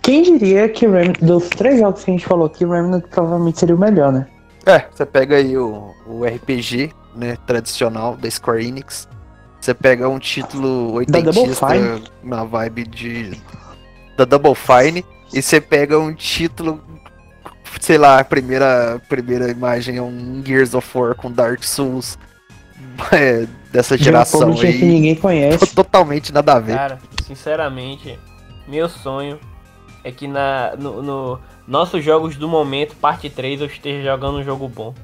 quem diria que Rem... dos três jogos que a gente falou aqui, Remnant provavelmente seria o melhor, né? É, você pega aí o, o RPG, né, tradicional da Square Enix. Você pega um título oitentista na vibe de da Double Fine e você pega um título sei lá, a primeira, primeira imagem é um Gears of War com Dark Souls é, dessa geração aí. que ninguém conhece. Totalmente nada a ver. Cara, sinceramente, meu sonho é que na, no, no nossos jogos do momento, parte 3, eu esteja jogando um jogo bom.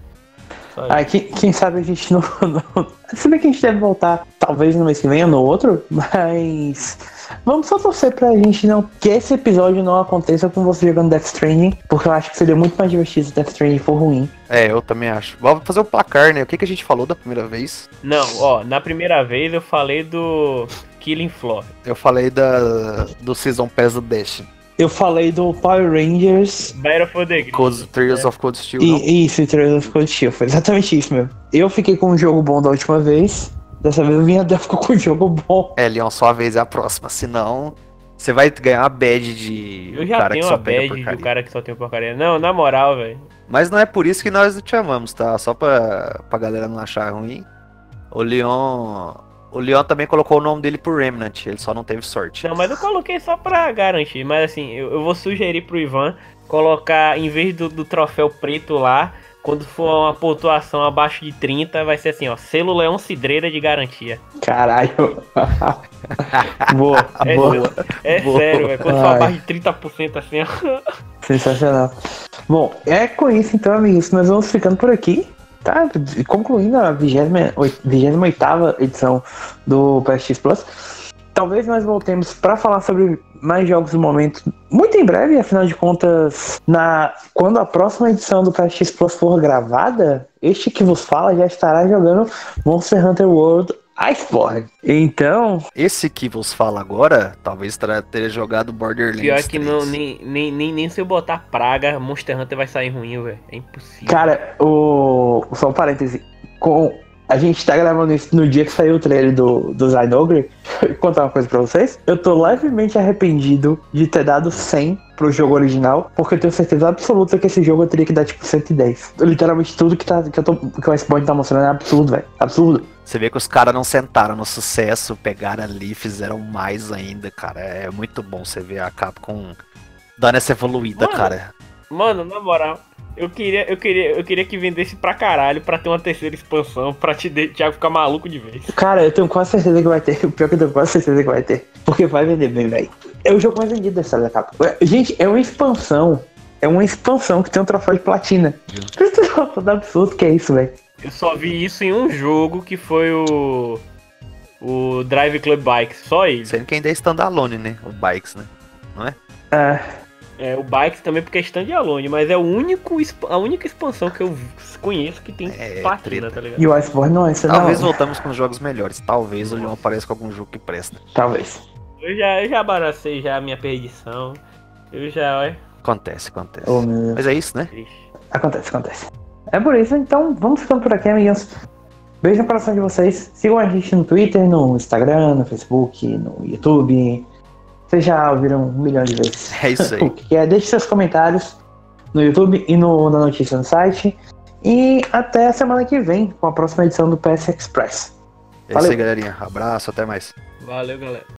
Ah, quem, quem, sabe a gente não, não. Se bem que a gente deve voltar, talvez no mês que vem ou no outro, mas. Vamos só torcer pra gente não. Que esse episódio não aconteça com você jogando Death Stranding, porque eu acho que seria muito mais divertido se Death Stranding for ruim. É, eu também acho. Vamos fazer o placar, né? O que, que a gente falou da primeira vez? Não, ó, na primeira vez eu falei do Killing Floor. Eu falei da do Season Pass do Destiny. Eu falei do Power Rangers. Battle for the Grid. Trails of Cold Steel. E, isso, Trails of Cold Steel. Foi exatamente isso mesmo. Eu fiquei com um jogo bom da última vez. Dessa vez o Vinhadel ficou com um jogo bom. É, Leon, só a vez é a próxima. Senão, você vai ganhar uma badge de. Eu já tenho uma badge do cara que só tem porcaria. Não, na moral, velho. Mas não é por isso que nós te amamos, tá? Só pra, pra galera não achar ruim. O Leon o Leon também colocou o nome dele pro Remnant, ele só não teve sorte. Não, mas eu coloquei só pra garantir. Mas assim, eu, eu vou sugerir pro Ivan colocar, em vez do, do, troféu preto lá, quando for uma pontuação abaixo de 30, vai ser assim, ó, selo Leão Cidreira de garantia. Caralho. boa, é, boa. É boa. sério, véio, quando for abaixo de 30% assim, ó. Sensacional. Bom, é com isso então, amigos, nós vamos ficando por aqui tá concluindo a 28 edição do PSX Plus. Talvez nós voltemos para falar sobre mais jogos do momento muito em breve, afinal de contas, na quando a próxima edição do PSX Plus for gravada, este que vos fala já estará jogando Monster Hunter World Iceborne. Então. Esse que vos fala agora, talvez tenha jogado Borderlands. Pior que não, nem, nem, nem, nem se eu botar praga, Monster Hunter vai sair ruim, velho. É impossível. Cara, o. Só um parêntese. Com A gente tá gravando isso no dia que saiu o trailer do, do Zynogra. Vou contar uma coisa pra vocês. Eu tô levemente arrependido de ter dado 100 pro jogo original, porque eu tenho certeza absoluta que esse jogo eu teria que dar tipo 110. Literalmente tudo que, tá, que, eu tô, que o Iceborne tá mostrando é absurdo, velho. Absurdo. Você vê que os caras não sentaram no sucesso, pegaram ali, fizeram mais ainda, cara. É muito bom você ver a Capcom dando essa evoluída, Mano, cara. Mano, na moral, eu queria, eu queria, eu queria que vendesse pra caralho pra ter uma terceira expansão, pra te de- Thiago ficar maluco de vez. Cara, eu tenho quase certeza que vai ter. O pior é que eu tenho quase certeza que vai ter. Porque vai vender bem, velho. É o jogo mais vendido Capcom. É, Gente, é uma expansão. É uma expansão que tem um troféu de platina. Todo absurdo que é isso, velho. Eu só vi isso em um jogo que foi o. O Drive Club Bikes, só ele. Sendo que ainda é standalone, né? O Bikes, né? Ah, É, o Bikes também porque é standalone, mas é o único, a única expansão que eu conheço que tem É, platina, treta. tá ligado? e o Iceborne não é isso, Talvez não. voltamos com os jogos melhores. Talvez o Leon apareça com algum jogo que presta. Talvez. Eu já, eu já abaracei já a minha perdição. Eu já, olha, Acontece, acontece. Oh, meu Deus. Mas é isso, né? triste. Acontece, acontece. É por isso, então vamos ficando por aqui, amiguinhos. Beijo no coração de vocês. Sigam a gente no Twitter, no Instagram, no Facebook, no YouTube. Vocês já ouviram um milhão de vezes. É isso aí. O que é? Deixe seus comentários no YouTube e no, na notícia no site. E até a semana que vem com a próxima edição do PS Express. É isso aí, Valeu. galerinha. Abraço, até mais. Valeu, galera.